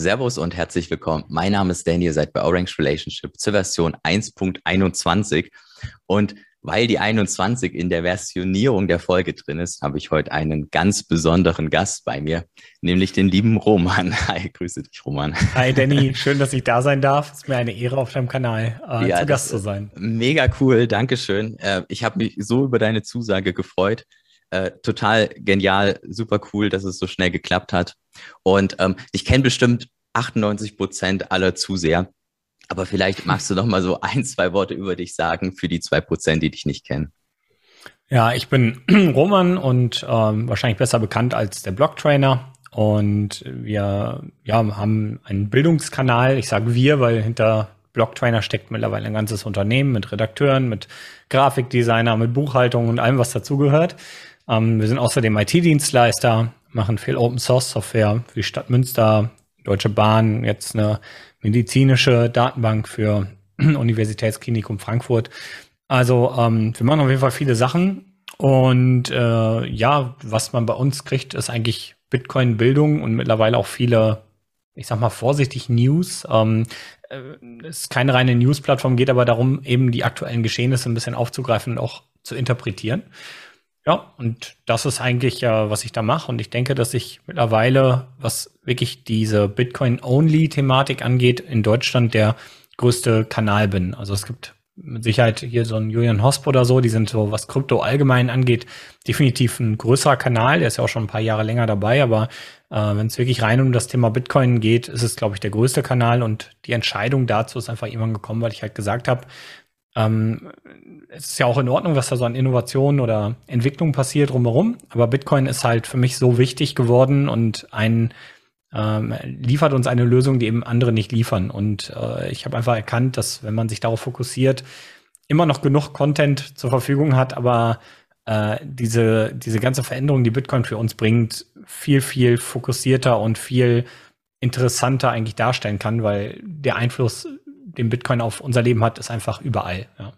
Servus und herzlich willkommen. Mein Name ist Daniel, seid bei Orange Relationship zur Version 1.21 und weil die 21 in der Versionierung der Folge drin ist, habe ich heute einen ganz besonderen Gast bei mir, nämlich den lieben Roman. Hi, grüße dich, Roman. Hi, Danny. Schön, dass ich da sein darf. Es ist mir eine Ehre, auf deinem Kanal äh, ja, zu Gast zu sein. Mega cool. Dankeschön. Äh, ich habe mich so über deine Zusage gefreut. Äh, total genial, super cool, dass es so schnell geklappt hat. Und ähm, ich kenne bestimmt 98 Prozent aller Zuseher. Aber vielleicht magst du noch mal so ein, zwei Worte über dich sagen für die zwei Prozent, die dich nicht kennen. Ja, ich bin Roman und ähm, wahrscheinlich besser bekannt als der Blog-Trainer. Und wir ja, haben einen Bildungskanal. Ich sage wir, weil hinter Blog-Trainer steckt mittlerweile ein ganzes Unternehmen mit Redakteuren, mit Grafikdesigner, mit Buchhaltung und allem, was dazugehört. Ähm, wir sind außerdem IT-Dienstleister, machen viel Open-Source-Software für die Stadt Münster, Deutsche Bahn, jetzt eine medizinische Datenbank für Universitätsklinikum Frankfurt. Also ähm, wir machen auf jeden Fall viele Sachen. Und äh, ja, was man bei uns kriegt, ist eigentlich Bitcoin-Bildung und mittlerweile auch viele, ich sag mal vorsichtig, News. Ähm, äh, es ist keine reine News-Plattform, geht aber darum, eben die aktuellen Geschehnisse ein bisschen aufzugreifen und auch zu interpretieren. Ja, und das ist eigentlich ja, was ich da mache. Und ich denke, dass ich mittlerweile, was wirklich diese Bitcoin-Only-Thematik angeht, in Deutschland der größte Kanal bin. Also es gibt mit Sicherheit hier so ein Julian Hosp oder so, die sind so, was Krypto allgemein angeht, definitiv ein größerer Kanal. Der ist ja auch schon ein paar Jahre länger dabei, aber äh, wenn es wirklich rein um das Thema Bitcoin geht, ist es, glaube ich, der größte Kanal und die Entscheidung dazu ist einfach irgendwann gekommen, weil ich halt gesagt habe, ähm, es ist ja auch in Ordnung, was da so an Innovationen oder Entwicklung passiert drumherum, aber Bitcoin ist halt für mich so wichtig geworden und ein ähm, liefert uns eine Lösung, die eben andere nicht liefern. Und äh, ich habe einfach erkannt, dass wenn man sich darauf fokussiert, immer noch genug Content zur Verfügung hat, aber äh, diese, diese ganze Veränderung, die Bitcoin für uns bringt, viel, viel fokussierter und viel interessanter eigentlich darstellen kann, weil der Einfluss den Bitcoin auf unser Leben hat, ist einfach überall. Ja.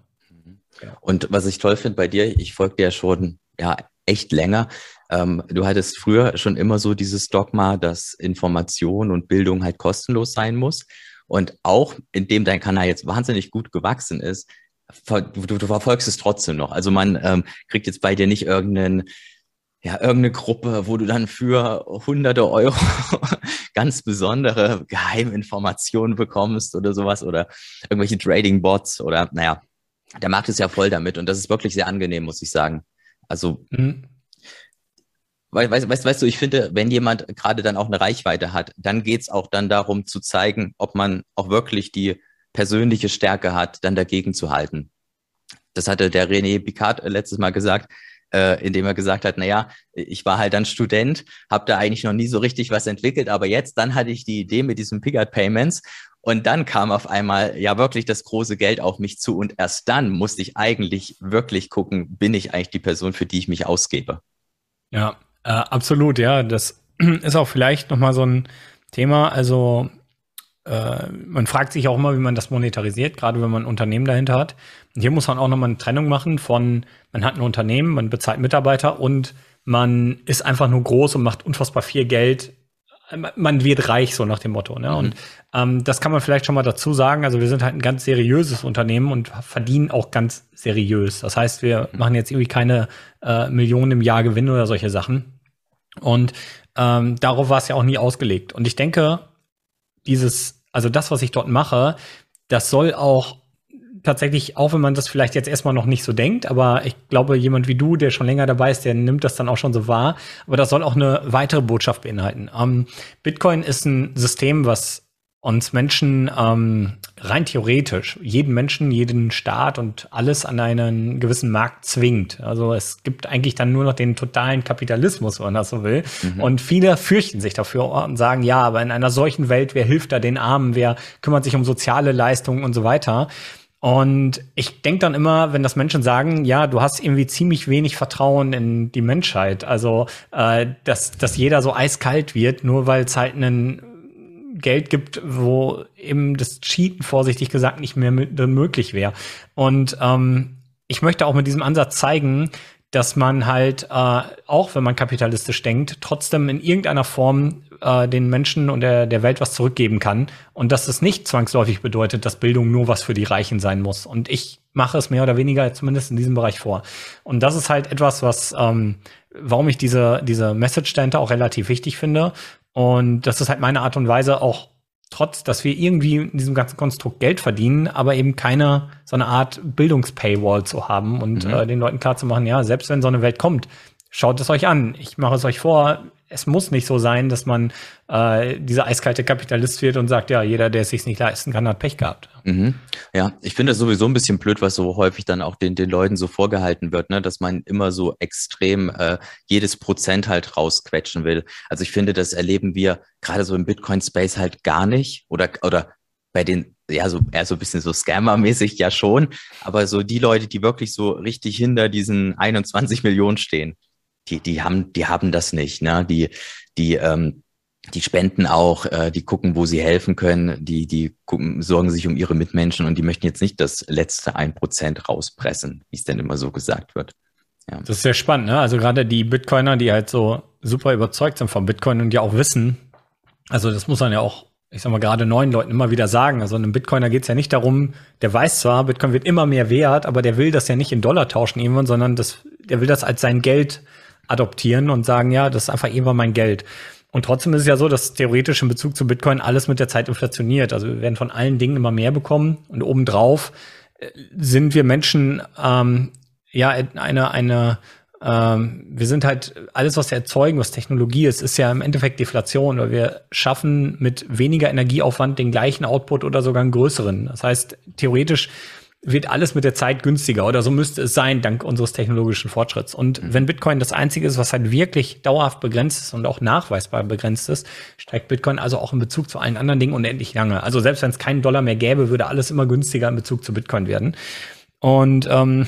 Und was ich toll finde bei dir, ich folge dir ja schon ja echt länger. Ähm, du hattest früher schon immer so dieses Dogma, dass Information und Bildung halt kostenlos sein muss. Und auch indem dein Kanal jetzt wahnsinnig gut gewachsen ist, du, du verfolgst es trotzdem noch. Also man ähm, kriegt jetzt bei dir nicht irgendeinen ja, irgendeine Gruppe, wo du dann für hunderte Euro ganz besondere Geheiminformationen bekommst oder sowas oder irgendwelche Trading-Bots oder naja, der Markt ist ja voll damit und das ist wirklich sehr angenehm, muss ich sagen. Also, mhm. weißt, weißt, weißt du, ich finde, wenn jemand gerade dann auch eine Reichweite hat, dann geht's auch dann darum zu zeigen, ob man auch wirklich die persönliche Stärke hat, dann dagegen zu halten. Das hatte der René Picard letztes Mal gesagt äh, indem er gesagt hat, naja, ich war halt dann Student, habe da eigentlich noch nie so richtig was entwickelt, aber jetzt, dann hatte ich die Idee mit diesem Pigard Payments und dann kam auf einmal ja wirklich das große Geld auf mich zu und erst dann musste ich eigentlich wirklich gucken, bin ich eigentlich die Person, für die ich mich ausgebe. Ja, äh, absolut, ja. Das ist auch vielleicht nochmal so ein Thema. Also äh, man fragt sich auch immer, wie man das monetarisiert, gerade wenn man ein Unternehmen dahinter hat. Und hier muss man auch nochmal eine Trennung machen von, man hat ein Unternehmen, man bezahlt Mitarbeiter und man ist einfach nur groß und macht unfassbar viel Geld. Man wird reich, so nach dem Motto. Ne? Mhm. Und ähm, das kann man vielleicht schon mal dazu sagen. Also wir sind halt ein ganz seriöses Unternehmen und verdienen auch ganz seriös. Das heißt, wir mhm. machen jetzt irgendwie keine äh, Millionen im Jahr Gewinn oder solche Sachen. Und ähm, darauf war es ja auch nie ausgelegt. Und ich denke, dieses, also das, was ich dort mache, das soll auch tatsächlich, auch wenn man das vielleicht jetzt erstmal noch nicht so denkt, aber ich glaube, jemand wie du, der schon länger dabei ist, der nimmt das dann auch schon so wahr. Aber das soll auch eine weitere Botschaft beinhalten. Ähm, Bitcoin ist ein System, was uns Menschen ähm, rein theoretisch, jeden Menschen, jeden Staat und alles an einen gewissen Markt zwingt. Also es gibt eigentlich dann nur noch den totalen Kapitalismus, wenn man das so will. Mhm. Und viele fürchten sich dafür und sagen, ja, aber in einer solchen Welt, wer hilft da den Armen, wer kümmert sich um soziale Leistungen und so weiter. Und ich denke dann immer, wenn das Menschen sagen, ja, du hast irgendwie ziemlich wenig Vertrauen in die Menschheit, also äh, dass, dass jeder so eiskalt wird, nur weil es halt einen Geld gibt, wo eben das Cheaten vorsichtig gesagt nicht mehr möglich wäre. Und ähm, ich möchte auch mit diesem Ansatz zeigen, dass man halt, äh, auch wenn man kapitalistisch denkt, trotzdem in irgendeiner Form äh, den Menschen und der, der Welt was zurückgeben kann und dass es nicht zwangsläufig bedeutet, dass Bildung nur was für die Reichen sein muss. Und ich mache es mehr oder weniger zumindest in diesem Bereich vor. Und das ist halt etwas, was, ähm, warum ich diese, diese Message dahinter auch relativ wichtig finde. Und das ist halt meine Art und Weise, auch trotz, dass wir irgendwie in diesem ganzen Konstrukt Geld verdienen, aber eben keine so eine Art Bildungspaywall zu haben und mhm. äh, den Leuten klar zu machen, ja, selbst wenn so eine Welt kommt, schaut es euch an. Ich mache es euch vor, es muss nicht so sein, dass man äh, dieser eiskalte Kapitalist wird und sagt, ja, jeder, der es sich nicht leisten kann, hat Pech gehabt. Mhm. Ja, ich finde das sowieso ein bisschen blöd, was so häufig dann auch den, den Leuten so vorgehalten wird, ne? dass man immer so extrem äh, jedes Prozent halt rausquetschen will. Also ich finde, das erleben wir gerade so im Bitcoin-Space halt gar nicht oder, oder bei den, ja, so eher so ein bisschen so Scammer-mäßig ja schon, aber so die Leute, die wirklich so richtig hinter diesen 21 Millionen stehen, die, die haben, die haben das nicht, ne? Die, die, ähm, die spenden auch, äh, die gucken, wo sie helfen können, die, die gucken, sorgen sich um ihre Mitmenschen und die möchten jetzt nicht das letzte ein Prozent rauspressen, wie es denn immer so gesagt wird. Ja. Das ist sehr spannend, ne? Also gerade die Bitcoiner, die halt so super überzeugt sind vom Bitcoin und ja auch wissen, also das muss man ja auch, ich sag mal, gerade neuen Leuten immer wieder sagen. Also einem Bitcoiner geht es ja nicht darum, der weiß zwar, Bitcoin wird immer mehr wert, aber der will das ja nicht in Dollar tauschen irgendwann, sondern das, der will das als sein Geld adoptieren und sagen, ja, das ist einfach irgendwann mein Geld. Und trotzdem ist es ja so, dass theoretisch in Bezug zu Bitcoin alles mit der Zeit inflationiert. Also wir werden von allen Dingen immer mehr bekommen und obendrauf äh, sind wir Menschen ähm, ja eine eine ähm, wir sind halt alles, was wir erzeugen, was Technologie ist, ist ja im Endeffekt Deflation, weil wir schaffen mit weniger Energieaufwand den gleichen Output oder sogar einen größeren. Das heißt, theoretisch wird alles mit der Zeit günstiger oder so müsste es sein, dank unseres technologischen Fortschritts. Und mhm. wenn Bitcoin das einzige ist, was halt wirklich dauerhaft begrenzt ist und auch nachweisbar begrenzt ist, steigt Bitcoin also auch in Bezug zu allen anderen Dingen unendlich lange. Also selbst wenn es keinen Dollar mehr gäbe, würde alles immer günstiger in Bezug zu Bitcoin werden. Und ähm,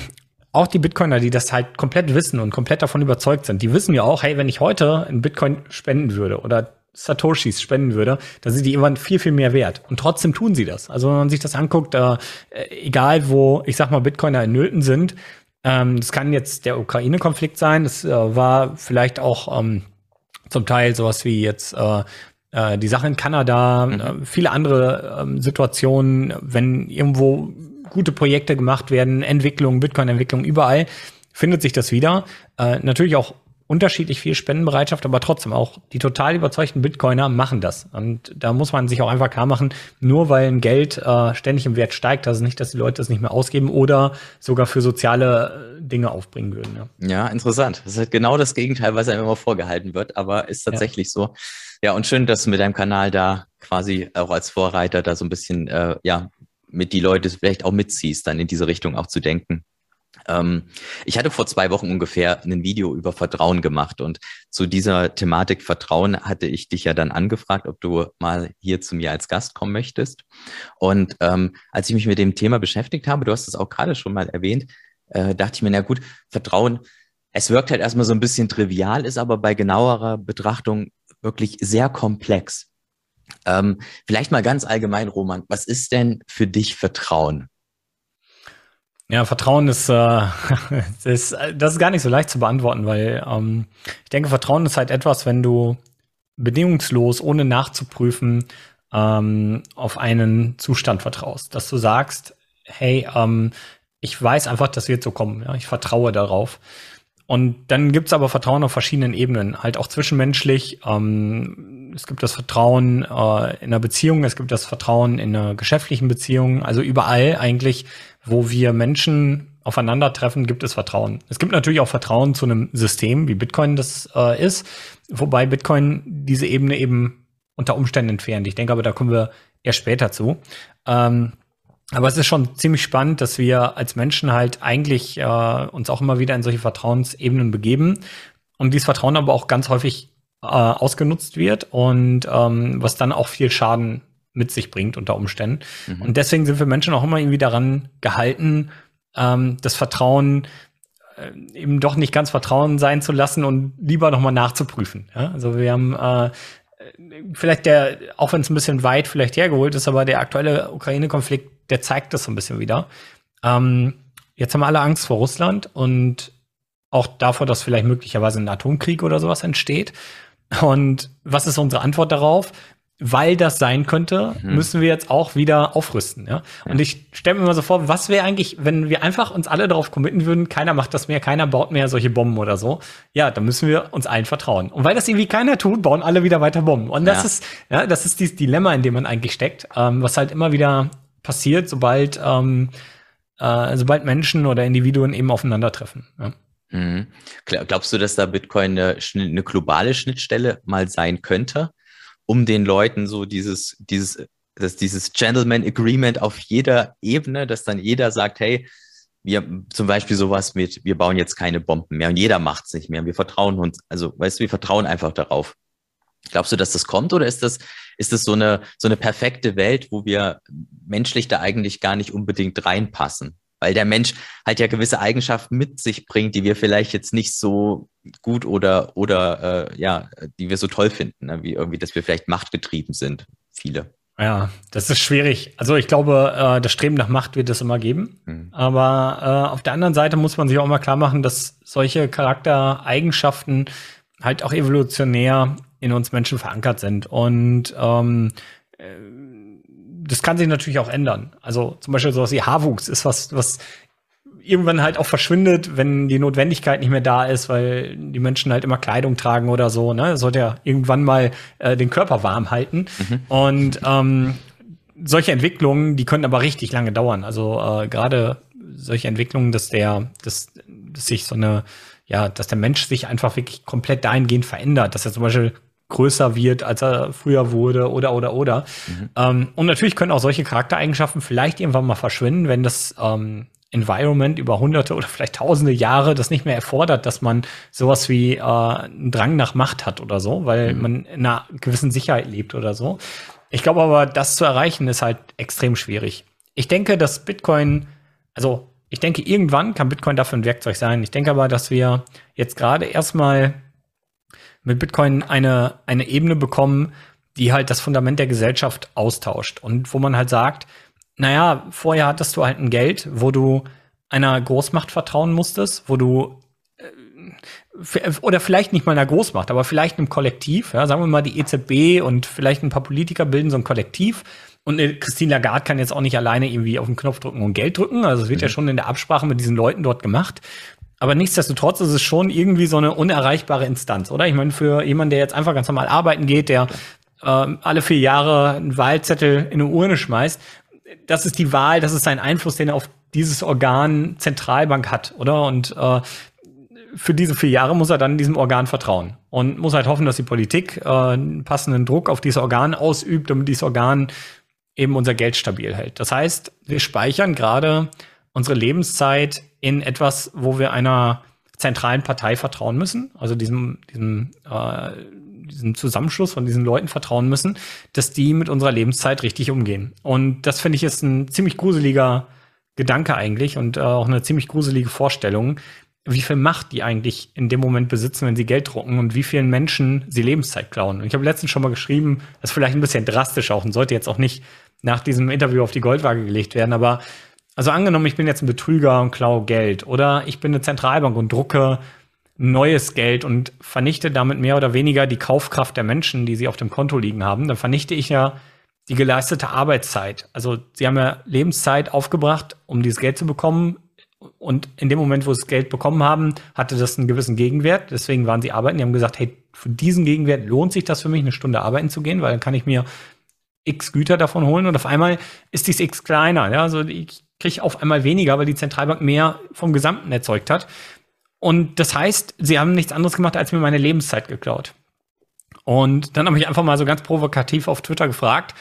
auch die Bitcoiner, die das halt komplett wissen und komplett davon überzeugt sind, die wissen ja auch, hey, wenn ich heute einen Bitcoin spenden würde oder Satoshis spenden würde, dann sind die irgendwann viel, viel mehr wert. Und trotzdem tun sie das. Also wenn man sich das anguckt, äh, egal wo, ich sag mal, Bitcoiner in Nöten sind, ähm, das kann jetzt der Ukraine-Konflikt sein, das äh, war vielleicht auch ähm, zum Teil sowas wie jetzt äh, äh die Sache in Kanada, mhm. äh, viele andere ähm, Situationen, wenn irgendwo gute Projekte gemacht werden, Entwicklung, Bitcoin-Entwicklung, überall findet sich das wieder. Äh, natürlich auch unterschiedlich viel Spendenbereitschaft, aber trotzdem auch die total überzeugten Bitcoiner machen das. Und da muss man sich auch einfach klar machen, nur weil ein Geld äh, ständig im Wert steigt, ist nicht, dass die Leute das nicht mehr ausgeben oder sogar für soziale äh, Dinge aufbringen würden. Ja. ja, interessant. Das ist halt genau das Gegenteil, was einem immer vorgehalten wird, aber ist tatsächlich ja. so. Ja, und schön, dass du mit deinem Kanal da quasi auch als Vorreiter da so ein bisschen, äh, ja, mit die Leute vielleicht auch mitziehst, dann in diese Richtung auch zu denken. Ähm, ich hatte vor zwei Wochen ungefähr ein Video über Vertrauen gemacht und zu dieser Thematik Vertrauen hatte ich dich ja dann angefragt, ob du mal hier zu mir als Gast kommen möchtest. Und ähm, als ich mich mit dem Thema beschäftigt habe, du hast es auch gerade schon mal erwähnt, äh, dachte ich mir, na gut, Vertrauen, es wirkt halt erstmal so ein bisschen trivial, ist aber bei genauerer Betrachtung wirklich sehr komplex. Ähm, vielleicht mal ganz allgemein, Roman, was ist denn für dich Vertrauen? Ja, Vertrauen ist, äh, ist, das ist gar nicht so leicht zu beantworten, weil ähm, ich denke, Vertrauen ist halt etwas, wenn du bedingungslos, ohne nachzuprüfen, ähm, auf einen Zustand vertraust. Dass du sagst, hey, ähm, ich weiß einfach, das wird so kommen. Ja? Ich vertraue darauf. Und dann gibt's aber Vertrauen auf verschiedenen Ebenen, halt auch zwischenmenschlich. Ähm, es gibt das Vertrauen äh, in einer Beziehung, es gibt das Vertrauen in einer geschäftlichen Beziehung, also überall eigentlich wo wir Menschen aufeinandertreffen, gibt es Vertrauen. Es gibt natürlich auch Vertrauen zu einem System, wie Bitcoin das äh, ist, wobei Bitcoin diese Ebene eben unter Umständen entfernt. Ich denke aber, da kommen wir erst später zu. Ähm, aber es ist schon ziemlich spannend, dass wir als Menschen halt eigentlich äh, uns auch immer wieder in solche Vertrauensebenen begeben und dieses Vertrauen aber auch ganz häufig äh, ausgenutzt wird und ähm, was dann auch viel Schaden mit sich bringt unter Umständen. Mhm. Und deswegen sind wir Menschen auch immer irgendwie daran gehalten, ähm, das Vertrauen äh, eben doch nicht ganz Vertrauen sein zu lassen und lieber nochmal nachzuprüfen. Ja? Also wir haben äh, vielleicht der, auch wenn es ein bisschen weit vielleicht hergeholt ist, aber der aktuelle Ukraine-Konflikt, der zeigt das so ein bisschen wieder. Ähm, jetzt haben wir alle Angst vor Russland und auch davor, dass vielleicht möglicherweise ein Atomkrieg oder sowas entsteht. Und was ist unsere Antwort darauf? Weil das sein könnte, mhm. müssen wir jetzt auch wieder aufrüsten. Ja? Und ich stelle mir immer so vor, was wäre eigentlich, wenn wir einfach uns alle darauf committen würden, keiner macht das mehr, keiner baut mehr solche Bomben oder so. Ja, dann müssen wir uns allen vertrauen. Und weil das irgendwie keiner tut, bauen alle wieder weiter Bomben. Und das ja. ist, ja, das ist dieses Dilemma, in dem man eigentlich steckt, ähm, was halt immer wieder passiert, sobald, ähm, äh, sobald Menschen oder Individuen eben aufeinandertreffen. Ja. Mhm. Glaubst du, dass da Bitcoin eine, eine globale Schnittstelle mal sein könnte? Um den Leuten so dieses, dieses, dass dieses Gentleman Agreement auf jeder Ebene, dass dann jeder sagt, hey, wir zum Beispiel sowas mit, wir bauen jetzt keine Bomben mehr und jeder macht es nicht mehr. Wir vertrauen uns, also weißt du, wir vertrauen einfach darauf. Glaubst du, dass das kommt oder ist das, ist das so eine, so eine perfekte Welt, wo wir menschlich da eigentlich gar nicht unbedingt reinpassen? Weil der Mensch halt ja gewisse Eigenschaften mit sich bringt, die wir vielleicht jetzt nicht so gut oder, oder äh, ja, die wir so toll finden, ne? wie irgendwie, dass wir vielleicht machtgetrieben sind, viele. Ja, das ist schwierig. Also ich glaube, äh, das Streben nach Macht wird es immer geben. Mhm. Aber äh, auf der anderen Seite muss man sich auch mal klar machen, dass solche Charaktereigenschaften halt auch evolutionär in uns Menschen verankert sind. Und ähm, äh, das kann sich natürlich auch ändern. Also zum Beispiel sowas wie Haarwuchs ist was, was irgendwann halt auch verschwindet, wenn die Notwendigkeit nicht mehr da ist, weil die Menschen halt immer Kleidung tragen oder so. Ne? Das sollte ja irgendwann mal äh, den Körper warm halten. Mhm. Und ähm, solche Entwicklungen, die können aber richtig lange dauern. Also äh, gerade solche Entwicklungen, dass der, dass, dass sich so eine, ja, dass der Mensch sich einfach wirklich komplett dahingehend verändert, dass er zum Beispiel größer wird, als er früher wurde oder oder oder. Mhm. Ähm, und natürlich können auch solche Charaktereigenschaften vielleicht irgendwann mal verschwinden, wenn das ähm, Environment über hunderte oder vielleicht tausende Jahre das nicht mehr erfordert, dass man sowas wie äh, einen Drang nach Macht hat oder so, weil mhm. man in einer gewissen Sicherheit lebt oder so. Ich glaube aber, das zu erreichen ist halt extrem schwierig. Ich denke, dass Bitcoin, also ich denke, irgendwann kann Bitcoin dafür ein Werkzeug sein. Ich denke aber, dass wir jetzt gerade erstmal mit Bitcoin eine, eine Ebene bekommen, die halt das Fundament der Gesellschaft austauscht. Und wo man halt sagt, naja, vorher hattest du halt ein Geld, wo du einer Großmacht vertrauen musstest, wo du äh, oder vielleicht nicht mal einer Großmacht, aber vielleicht einem Kollektiv, ja, sagen wir mal die EZB und vielleicht ein paar Politiker bilden so ein Kollektiv. Und Christine Lagarde kann jetzt auch nicht alleine irgendwie auf den Knopf drücken und Geld drücken, also es wird mhm. ja schon in der Absprache mit diesen Leuten dort gemacht aber nichtsdestotrotz ist es schon irgendwie so eine unerreichbare Instanz, oder? Ich meine, für jemanden, der jetzt einfach ganz normal arbeiten geht, der äh, alle vier Jahre einen Wahlzettel in eine Urne schmeißt, das ist die Wahl, das ist sein Einfluss, den er auf dieses Organ Zentralbank hat, oder? Und äh, für diese vier Jahre muss er dann diesem Organ vertrauen und muss halt hoffen, dass die Politik äh, einen passenden Druck auf dieses Organ ausübt, damit dieses Organ eben unser Geld stabil hält. Das heißt, wir speichern gerade unsere Lebenszeit in etwas, wo wir einer zentralen Partei vertrauen müssen, also diesem, diesem, äh, diesem Zusammenschluss von diesen Leuten vertrauen müssen, dass die mit unserer Lebenszeit richtig umgehen. Und das finde ich ist ein ziemlich gruseliger Gedanke eigentlich und äh, auch eine ziemlich gruselige Vorstellung, wie viel Macht die eigentlich in dem Moment besitzen, wenn sie Geld drucken und wie vielen Menschen sie Lebenszeit klauen. Und ich habe letztens schon mal geschrieben, das ist vielleicht ein bisschen drastisch auch und sollte jetzt auch nicht nach diesem Interview auf die Goldwaage gelegt werden, aber also angenommen, ich bin jetzt ein Betrüger und klaue Geld oder ich bin eine Zentralbank und drucke neues Geld und vernichte damit mehr oder weniger die Kaufkraft der Menschen, die sie auf dem Konto liegen haben, dann vernichte ich ja die geleistete Arbeitszeit. Also sie haben ja Lebenszeit aufgebracht, um dieses Geld zu bekommen. Und in dem Moment, wo sie das Geld bekommen haben, hatte das einen gewissen Gegenwert. Deswegen waren sie arbeiten. Die haben gesagt, hey, für diesen Gegenwert lohnt sich das für mich, eine Stunde arbeiten zu gehen, weil dann kann ich mir x Güter davon holen und auf einmal ist dies x kleiner. Ja? Also ich kriege auf einmal weniger, weil die Zentralbank mehr vom Gesamten erzeugt hat. Und das heißt, sie haben nichts anderes gemacht, als mir meine Lebenszeit geklaut. Und dann habe ich einfach mal so ganz provokativ auf Twitter gefragt,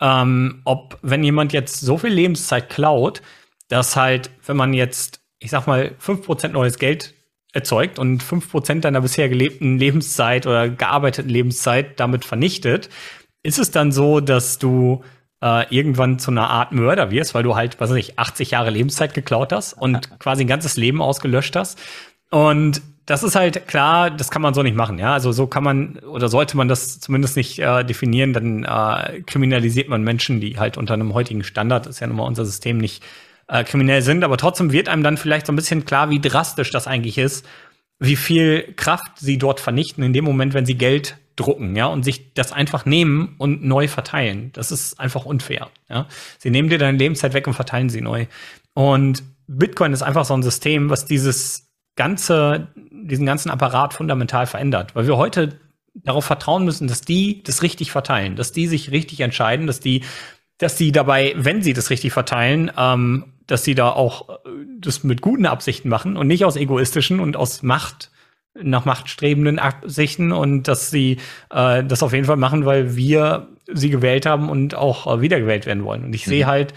ähm, ob, wenn jemand jetzt so viel Lebenszeit klaut, dass halt, wenn man jetzt, ich sag mal, 5% neues Geld erzeugt und 5% deiner bisher gelebten Lebenszeit oder gearbeiteten Lebenszeit damit vernichtet, ist es dann so, dass du äh, irgendwann zu einer Art Mörder wirst, weil du halt, was weiß ich, 80 Jahre Lebenszeit geklaut hast und quasi ein ganzes Leben ausgelöscht hast. Und das ist halt klar, das kann man so nicht machen, ja. Also so kann man oder sollte man das zumindest nicht äh, definieren, dann äh, kriminalisiert man Menschen, die halt unter einem heutigen Standard, ist ja nun mal unser System, nicht äh, kriminell sind. Aber trotzdem wird einem dann vielleicht so ein bisschen klar, wie drastisch das eigentlich ist, wie viel Kraft sie dort vernichten in dem Moment, wenn sie Geld drucken, ja, und sich das einfach nehmen und neu verteilen. Das ist einfach unfair, ja. Sie nehmen dir deine Lebenszeit weg und verteilen sie neu. Und Bitcoin ist einfach so ein System, was dieses ganze, diesen ganzen Apparat fundamental verändert, weil wir heute darauf vertrauen müssen, dass die das richtig verteilen, dass die sich richtig entscheiden, dass die, dass die dabei, wenn sie das richtig verteilen, ähm, dass sie da auch äh, das mit guten Absichten machen und nicht aus egoistischen und aus Macht nach machtstrebenden Absichten und dass sie äh, das auf jeden Fall machen, weil wir sie gewählt haben und auch äh, wiedergewählt werden wollen. Und ich mhm. sehe halt,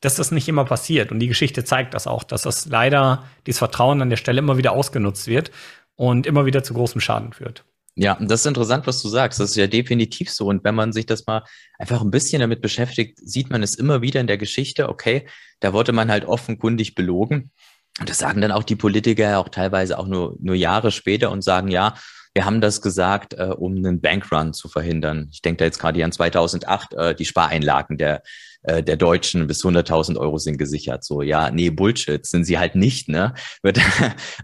dass das nicht immer passiert. Und die Geschichte zeigt das auch, dass das leider dieses Vertrauen an der Stelle immer wieder ausgenutzt wird und immer wieder zu großem Schaden führt. Ja, das ist interessant, was du sagst. Das ist ja definitiv so. Und wenn man sich das mal einfach ein bisschen damit beschäftigt, sieht man es immer wieder in der Geschichte, okay, da wurde man halt offenkundig belogen. Und das sagen dann auch die Politiker ja auch teilweise auch nur, nur Jahre später und sagen, ja, wir haben das gesagt, äh, um einen Bankrun zu verhindern. Ich denke da jetzt gerade an 2008, äh, die Spareinlagen der, äh, der Deutschen bis 100.000 Euro sind gesichert. So, ja, nee, Bullshit, sind sie halt nicht, ne?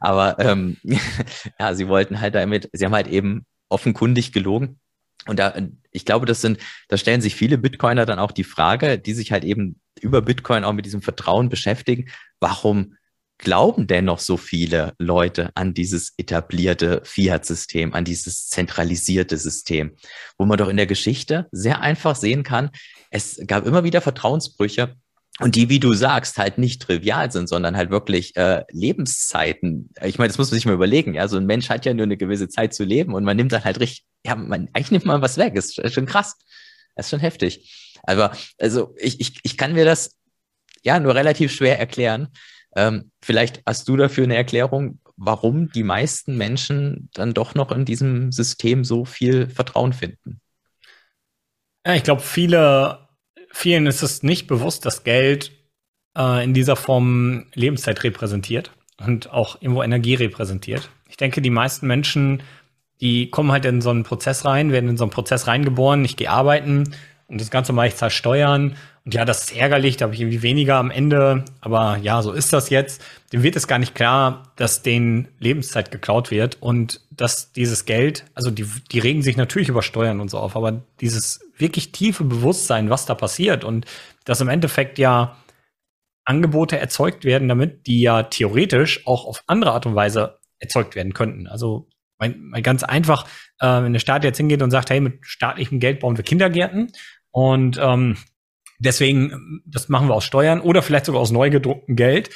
Aber ähm, ja, sie wollten halt damit, sie haben halt eben offenkundig gelogen. Und da, ich glaube, das sind, da stellen sich viele Bitcoiner dann auch die Frage, die sich halt eben über Bitcoin auch mit diesem Vertrauen beschäftigen. Warum glauben dennoch so viele Leute an dieses etablierte Fiat-System, an dieses zentralisierte System, wo man doch in der Geschichte sehr einfach sehen kann, es gab immer wieder Vertrauensbrüche und die, wie du sagst, halt nicht trivial sind, sondern halt wirklich äh, Lebenszeiten. Ich meine, das muss man sich mal überlegen. Ja, so ein Mensch hat ja nur eine gewisse Zeit zu leben und man nimmt dann halt richtig, ja, man, eigentlich nimmt man was weg. Ist, ist schon krass. Das ist schon heftig. Aber also ich, ich, ich kann mir das ja nur relativ schwer erklären. Ähm, vielleicht hast du dafür eine Erklärung, warum die meisten Menschen dann doch noch in diesem System so viel Vertrauen finden. Ja, ich glaube, viele, vielen ist es nicht bewusst, dass Geld äh, in dieser Form Lebenszeit repräsentiert und auch irgendwo Energie repräsentiert. Ich denke, die meisten Menschen, die kommen halt in so einen Prozess rein, werden in so einen Prozess reingeboren, ich gehe arbeiten und das Ganze mache ich zahle Steuern und ja, das ist ärgerlich, da habe ich irgendwie weniger am Ende. Aber ja, so ist das jetzt. Dem wird es gar nicht klar, dass denen Lebenszeit geklaut wird und dass dieses Geld, also die, die regen sich natürlich über Steuern und so auf, aber dieses wirklich tiefe Bewusstsein, was da passiert und dass im Endeffekt ja Angebote erzeugt werden damit, die ja theoretisch auch auf andere Art und Weise erzeugt werden könnten. Also mein, mein ganz einfach, äh, wenn der Staat jetzt hingeht und sagt, hey, mit staatlichem Geld bauen wir Kindergärten und ähm, Deswegen, das machen wir aus Steuern oder vielleicht sogar aus neu gedrucktem Geld.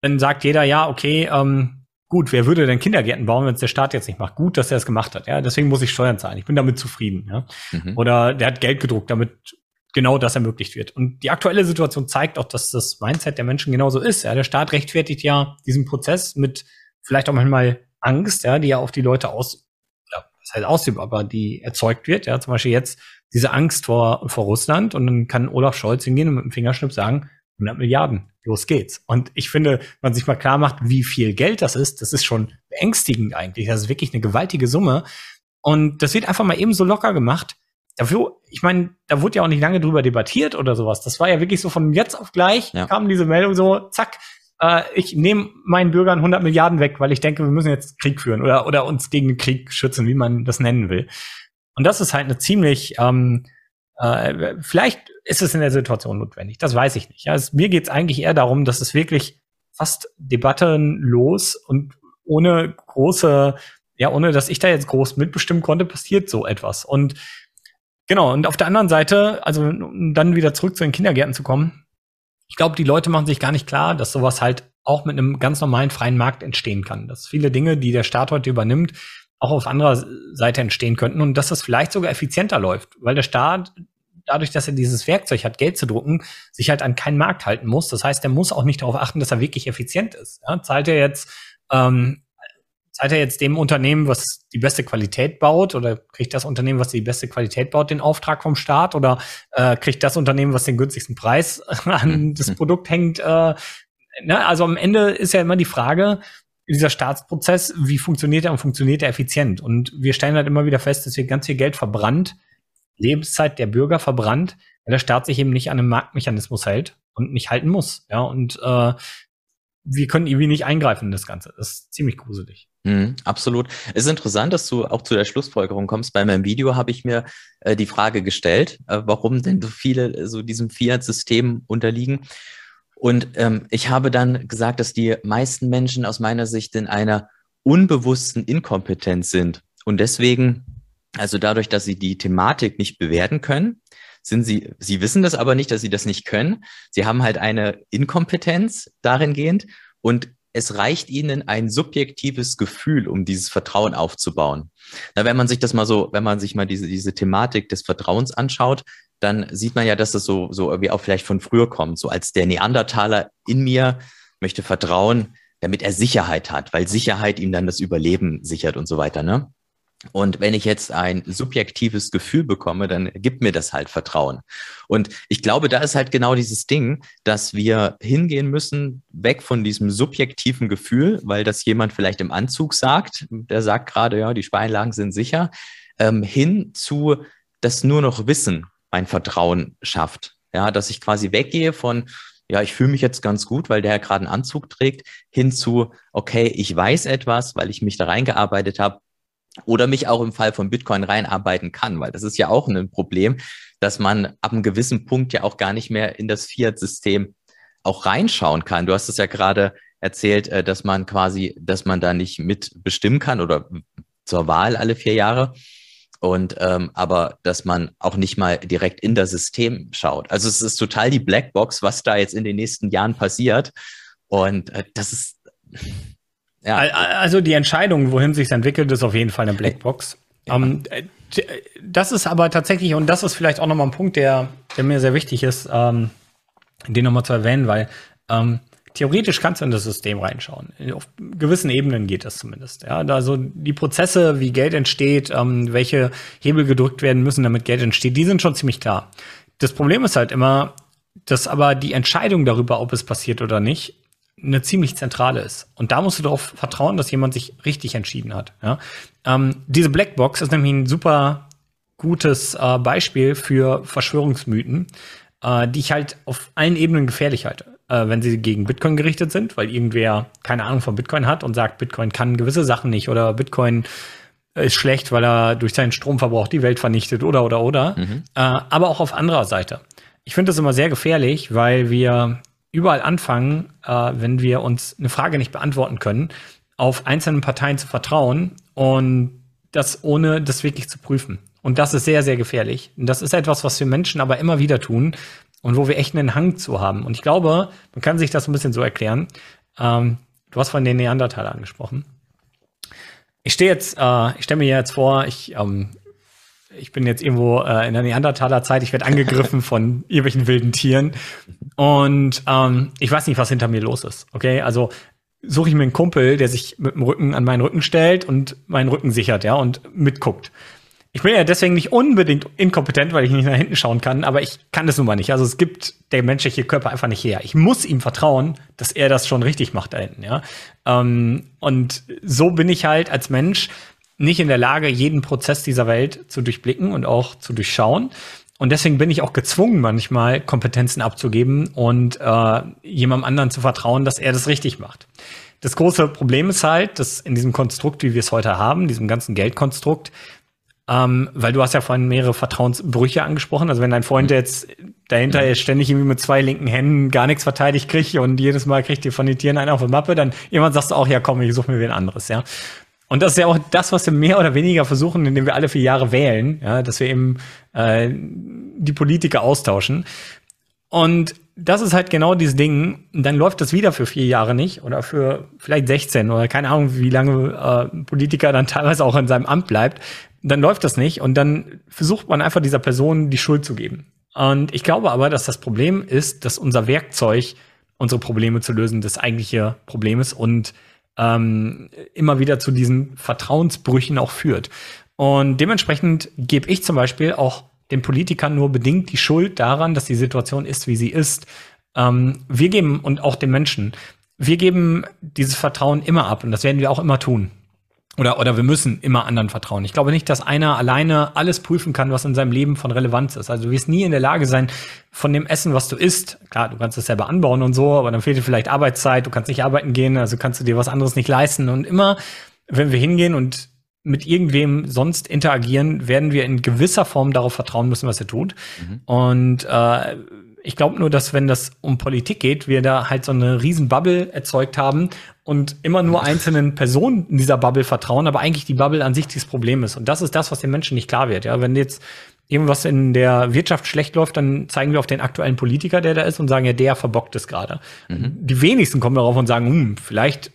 Dann sagt jeder, ja, okay, ähm, gut, wer würde denn Kindergärten bauen, wenn es der Staat jetzt nicht macht? Gut, dass er es gemacht hat. Ja, deswegen muss ich Steuern zahlen. Ich bin damit zufrieden. Ja? Mhm. Oder der hat Geld gedruckt, damit genau das ermöglicht wird. Und die aktuelle Situation zeigt auch, dass das Mindset der Menschen genauso ist. Ja, der Staat rechtfertigt ja diesen Prozess mit vielleicht auch manchmal Angst, ja, die ja auf die Leute aus, ja, das heißt ausübt, aber die erzeugt wird. Ja, zum Beispiel jetzt diese Angst vor, vor Russland und dann kann Olaf Scholz hingehen und mit dem Fingerschnipp sagen, 100 Milliarden, los geht's. Und ich finde, wenn man sich mal klar macht, wie viel Geld das ist, das ist schon beängstigend eigentlich. Das ist wirklich eine gewaltige Summe. Und das wird einfach mal eben so locker gemacht. Dafür, ich meine, da wurde ja auch nicht lange drüber debattiert oder sowas. Das war ja wirklich so von jetzt auf gleich ja. kam diese Meldung so, zack, äh, ich nehme meinen Bürgern 100 Milliarden weg, weil ich denke, wir müssen jetzt Krieg führen oder, oder uns gegen den Krieg schützen, wie man das nennen will. Und das ist halt eine ziemlich, ähm, äh, vielleicht ist es in der Situation notwendig, das weiß ich nicht. Ja, es, mir geht es eigentlich eher darum, dass es wirklich fast debattenlos und ohne große, ja, ohne dass ich da jetzt groß mitbestimmen konnte, passiert so etwas. Und genau, und auf der anderen Seite, also um dann wieder zurück zu den Kindergärten zu kommen, ich glaube, die Leute machen sich gar nicht klar, dass sowas halt auch mit einem ganz normalen freien Markt entstehen kann. Dass viele Dinge, die der Staat heute übernimmt, auch auf anderer Seite entstehen könnten und dass das vielleicht sogar effizienter läuft, weil der Staat dadurch, dass er dieses Werkzeug hat, Geld zu drucken, sich halt an keinen Markt halten muss. Das heißt, er muss auch nicht darauf achten, dass er wirklich effizient ist. Ja, zahlt er jetzt ähm, zahlt er jetzt dem Unternehmen, was die beste Qualität baut, oder kriegt das Unternehmen, was die beste Qualität baut, den Auftrag vom Staat, oder äh, kriegt das Unternehmen, was den günstigsten Preis an das Produkt hängt? Äh, ne? Also am Ende ist ja immer die Frage, dieser Staatsprozess, wie funktioniert er und funktioniert er effizient? Und wir stellen halt immer wieder fest, dass wir ganz viel Geld verbrannt, Lebenszeit der Bürger verbrannt, weil der Staat sich eben nicht an einem Marktmechanismus hält und nicht halten muss. Ja, und äh, wir können irgendwie nicht eingreifen in das Ganze. Das ist ziemlich gruselig. Mhm, absolut. Es ist interessant, dass du auch zu der Schlussfolgerung kommst. Bei meinem Video habe ich mir äh, die Frage gestellt, äh, warum denn so viele äh, so diesem Fiat-System unterliegen. Und ähm, ich habe dann gesagt, dass die meisten Menschen aus meiner Sicht in einer unbewussten Inkompetenz sind. Und deswegen, also dadurch, dass sie die Thematik nicht bewerten können, sind sie, sie wissen das aber nicht, dass sie das nicht können. Sie haben halt eine Inkompetenz darin gehend und es reicht ihnen ein subjektives Gefühl, um dieses Vertrauen aufzubauen. Na, wenn man sich das mal so, wenn man sich mal diese, diese Thematik des Vertrauens anschaut, dann sieht man ja, dass das so, so irgendwie auch vielleicht von früher kommt. So als der Neandertaler in mir möchte vertrauen, damit er Sicherheit hat, weil Sicherheit ihm dann das Überleben sichert und so weiter, ne? Und wenn ich jetzt ein subjektives Gefühl bekomme, dann gibt mir das halt Vertrauen. Und ich glaube, da ist halt genau dieses Ding, dass wir hingehen müssen, weg von diesem subjektiven Gefühl, weil das jemand vielleicht im Anzug sagt, der sagt gerade, ja, die Speilagen sind sicher, ähm, hin zu das nur noch Wissen mein Vertrauen schafft. Ja, dass ich quasi weggehe von, ja, ich fühle mich jetzt ganz gut, weil der gerade einen Anzug trägt, hin zu, okay, ich weiß etwas, weil ich mich da reingearbeitet habe oder mich auch im Fall von Bitcoin reinarbeiten kann, weil das ist ja auch ein Problem, dass man ab einem gewissen Punkt ja auch gar nicht mehr in das Fiat-System auch reinschauen kann. Du hast es ja gerade erzählt, äh, dass man quasi, dass man da nicht mitbestimmen kann oder zur Wahl alle vier Jahre. Und ähm, aber dass man auch nicht mal direkt in das System schaut. Also es ist total die Blackbox, was da jetzt in den nächsten Jahren passiert. Und äh, das ist ja. Also die Entscheidung, wohin sich entwickelt, ist auf jeden Fall eine Blackbox. Ja. Ähm, das ist aber tatsächlich, und das ist vielleicht auch nochmal ein Punkt, der, der mir sehr wichtig ist, ähm, den nochmal zu erwähnen, weil ähm, theoretisch kannst du in das System reinschauen. Auf gewissen Ebenen geht das zumindest. Ja, also die Prozesse, wie Geld entsteht, ähm, welche Hebel gedrückt werden müssen, damit Geld entsteht, die sind schon ziemlich klar. Das Problem ist halt immer, dass aber die Entscheidung darüber, ob es passiert oder nicht, eine ziemlich zentrale ist. Und da musst du darauf vertrauen, dass jemand sich richtig entschieden hat. Ja? Ähm, diese Blackbox ist nämlich ein super gutes äh, Beispiel für Verschwörungsmythen, äh, die ich halt auf allen Ebenen gefährlich halte. Äh, wenn sie gegen Bitcoin gerichtet sind, weil irgendwer keine Ahnung von Bitcoin hat und sagt, Bitcoin kann gewisse Sachen nicht oder Bitcoin ist schlecht, weil er durch seinen Stromverbrauch die Welt vernichtet oder oder oder. Mhm. Äh, aber auch auf anderer Seite. Ich finde das immer sehr gefährlich, weil wir überall anfangen, äh, wenn wir uns eine Frage nicht beantworten können, auf einzelnen Parteien zu vertrauen und das ohne das wirklich zu prüfen. Und das ist sehr, sehr gefährlich. Und das ist etwas, was wir Menschen aber immer wieder tun und wo wir echt einen Hang zu haben. Und ich glaube, man kann sich das ein bisschen so erklären. Ähm, du hast von den Neandertaler angesprochen. Ich stehe jetzt, äh, ich stelle mir jetzt vor, ich ähm, ich bin jetzt irgendwo äh, in der Neandertaler-Zeit, ich werde angegriffen von irgendwelchen wilden Tieren und ähm, ich weiß nicht, was hinter mir los ist. Okay, also suche ich mir einen Kumpel, der sich mit dem Rücken an meinen Rücken stellt und meinen Rücken sichert, ja, und mitguckt. Ich bin ja deswegen nicht unbedingt inkompetent, weil ich nicht nach hinten schauen kann, aber ich kann das nun mal nicht. Also es gibt der menschliche Körper einfach nicht her. Ich muss ihm vertrauen, dass er das schon richtig macht da hinten, ja. Ähm, und so bin ich halt als Mensch nicht in der Lage, jeden Prozess dieser Welt zu durchblicken und auch zu durchschauen. Und deswegen bin ich auch gezwungen, manchmal Kompetenzen abzugeben und äh, jemandem anderen zu vertrauen, dass er das richtig macht. Das große Problem ist halt, dass in diesem Konstrukt, wie wir es heute haben, diesem ganzen Geldkonstrukt, ähm, weil du hast ja vorhin mehrere Vertrauensbrüche angesprochen. Also wenn dein Freund mhm. jetzt dahinter mhm. ständig irgendwie mit zwei linken Händen gar nichts verteidigt kriegt und jedes Mal kriegt ihr von den Tieren einen auf die Mappe, dann irgendwann sagst du auch, ja komm, ich suche mir wen anderes, ja. Und das ist ja auch das, was wir mehr oder weniger versuchen, indem wir alle vier Jahre wählen, ja, dass wir eben äh, die Politiker austauschen. Und das ist halt genau dieses Ding. Dann läuft das wieder für vier Jahre nicht oder für vielleicht 16 oder keine Ahnung, wie lange äh, Politiker dann teilweise auch in seinem Amt bleibt. Dann läuft das nicht und dann versucht man einfach dieser Person die Schuld zu geben. Und ich glaube aber, dass das Problem ist, dass unser Werkzeug, unsere Probleme zu lösen, das eigentliche Problem ist und ähm, immer wieder zu diesen Vertrauensbrüchen auch führt. Und dementsprechend gebe ich zum Beispiel auch den Politikern nur bedingt die Schuld daran, dass die Situation ist, wie sie ist. Ähm, wir geben und auch den Menschen, wir geben dieses Vertrauen immer ab und das werden wir auch immer tun. Oder, oder wir müssen immer anderen vertrauen. Ich glaube nicht, dass einer alleine alles prüfen kann, was in seinem Leben von Relevanz ist. Also du wirst nie in der Lage sein, von dem Essen, was du isst, klar, du kannst es selber anbauen und so, aber dann fehlt dir vielleicht Arbeitszeit, du kannst nicht arbeiten gehen, also kannst du dir was anderes nicht leisten. Und immer, wenn wir hingehen und mit irgendwem sonst interagieren, werden wir in gewisser Form darauf vertrauen müssen, was er tut. Mhm. Und äh, ich glaube nur, dass wenn das um Politik geht, wir da halt so eine riesen Bubble erzeugt haben und immer nur einzelnen Personen in dieser Bubble vertrauen, aber eigentlich die Bubble an sich das Problem ist. Und das ist das, was den Menschen nicht klar wird. Ja, wenn jetzt irgendwas in der Wirtschaft schlecht läuft, dann zeigen wir auf den aktuellen Politiker, der da ist, und sagen, ja, der verbockt es gerade. Mhm. Die wenigsten kommen darauf und sagen, hm, vielleicht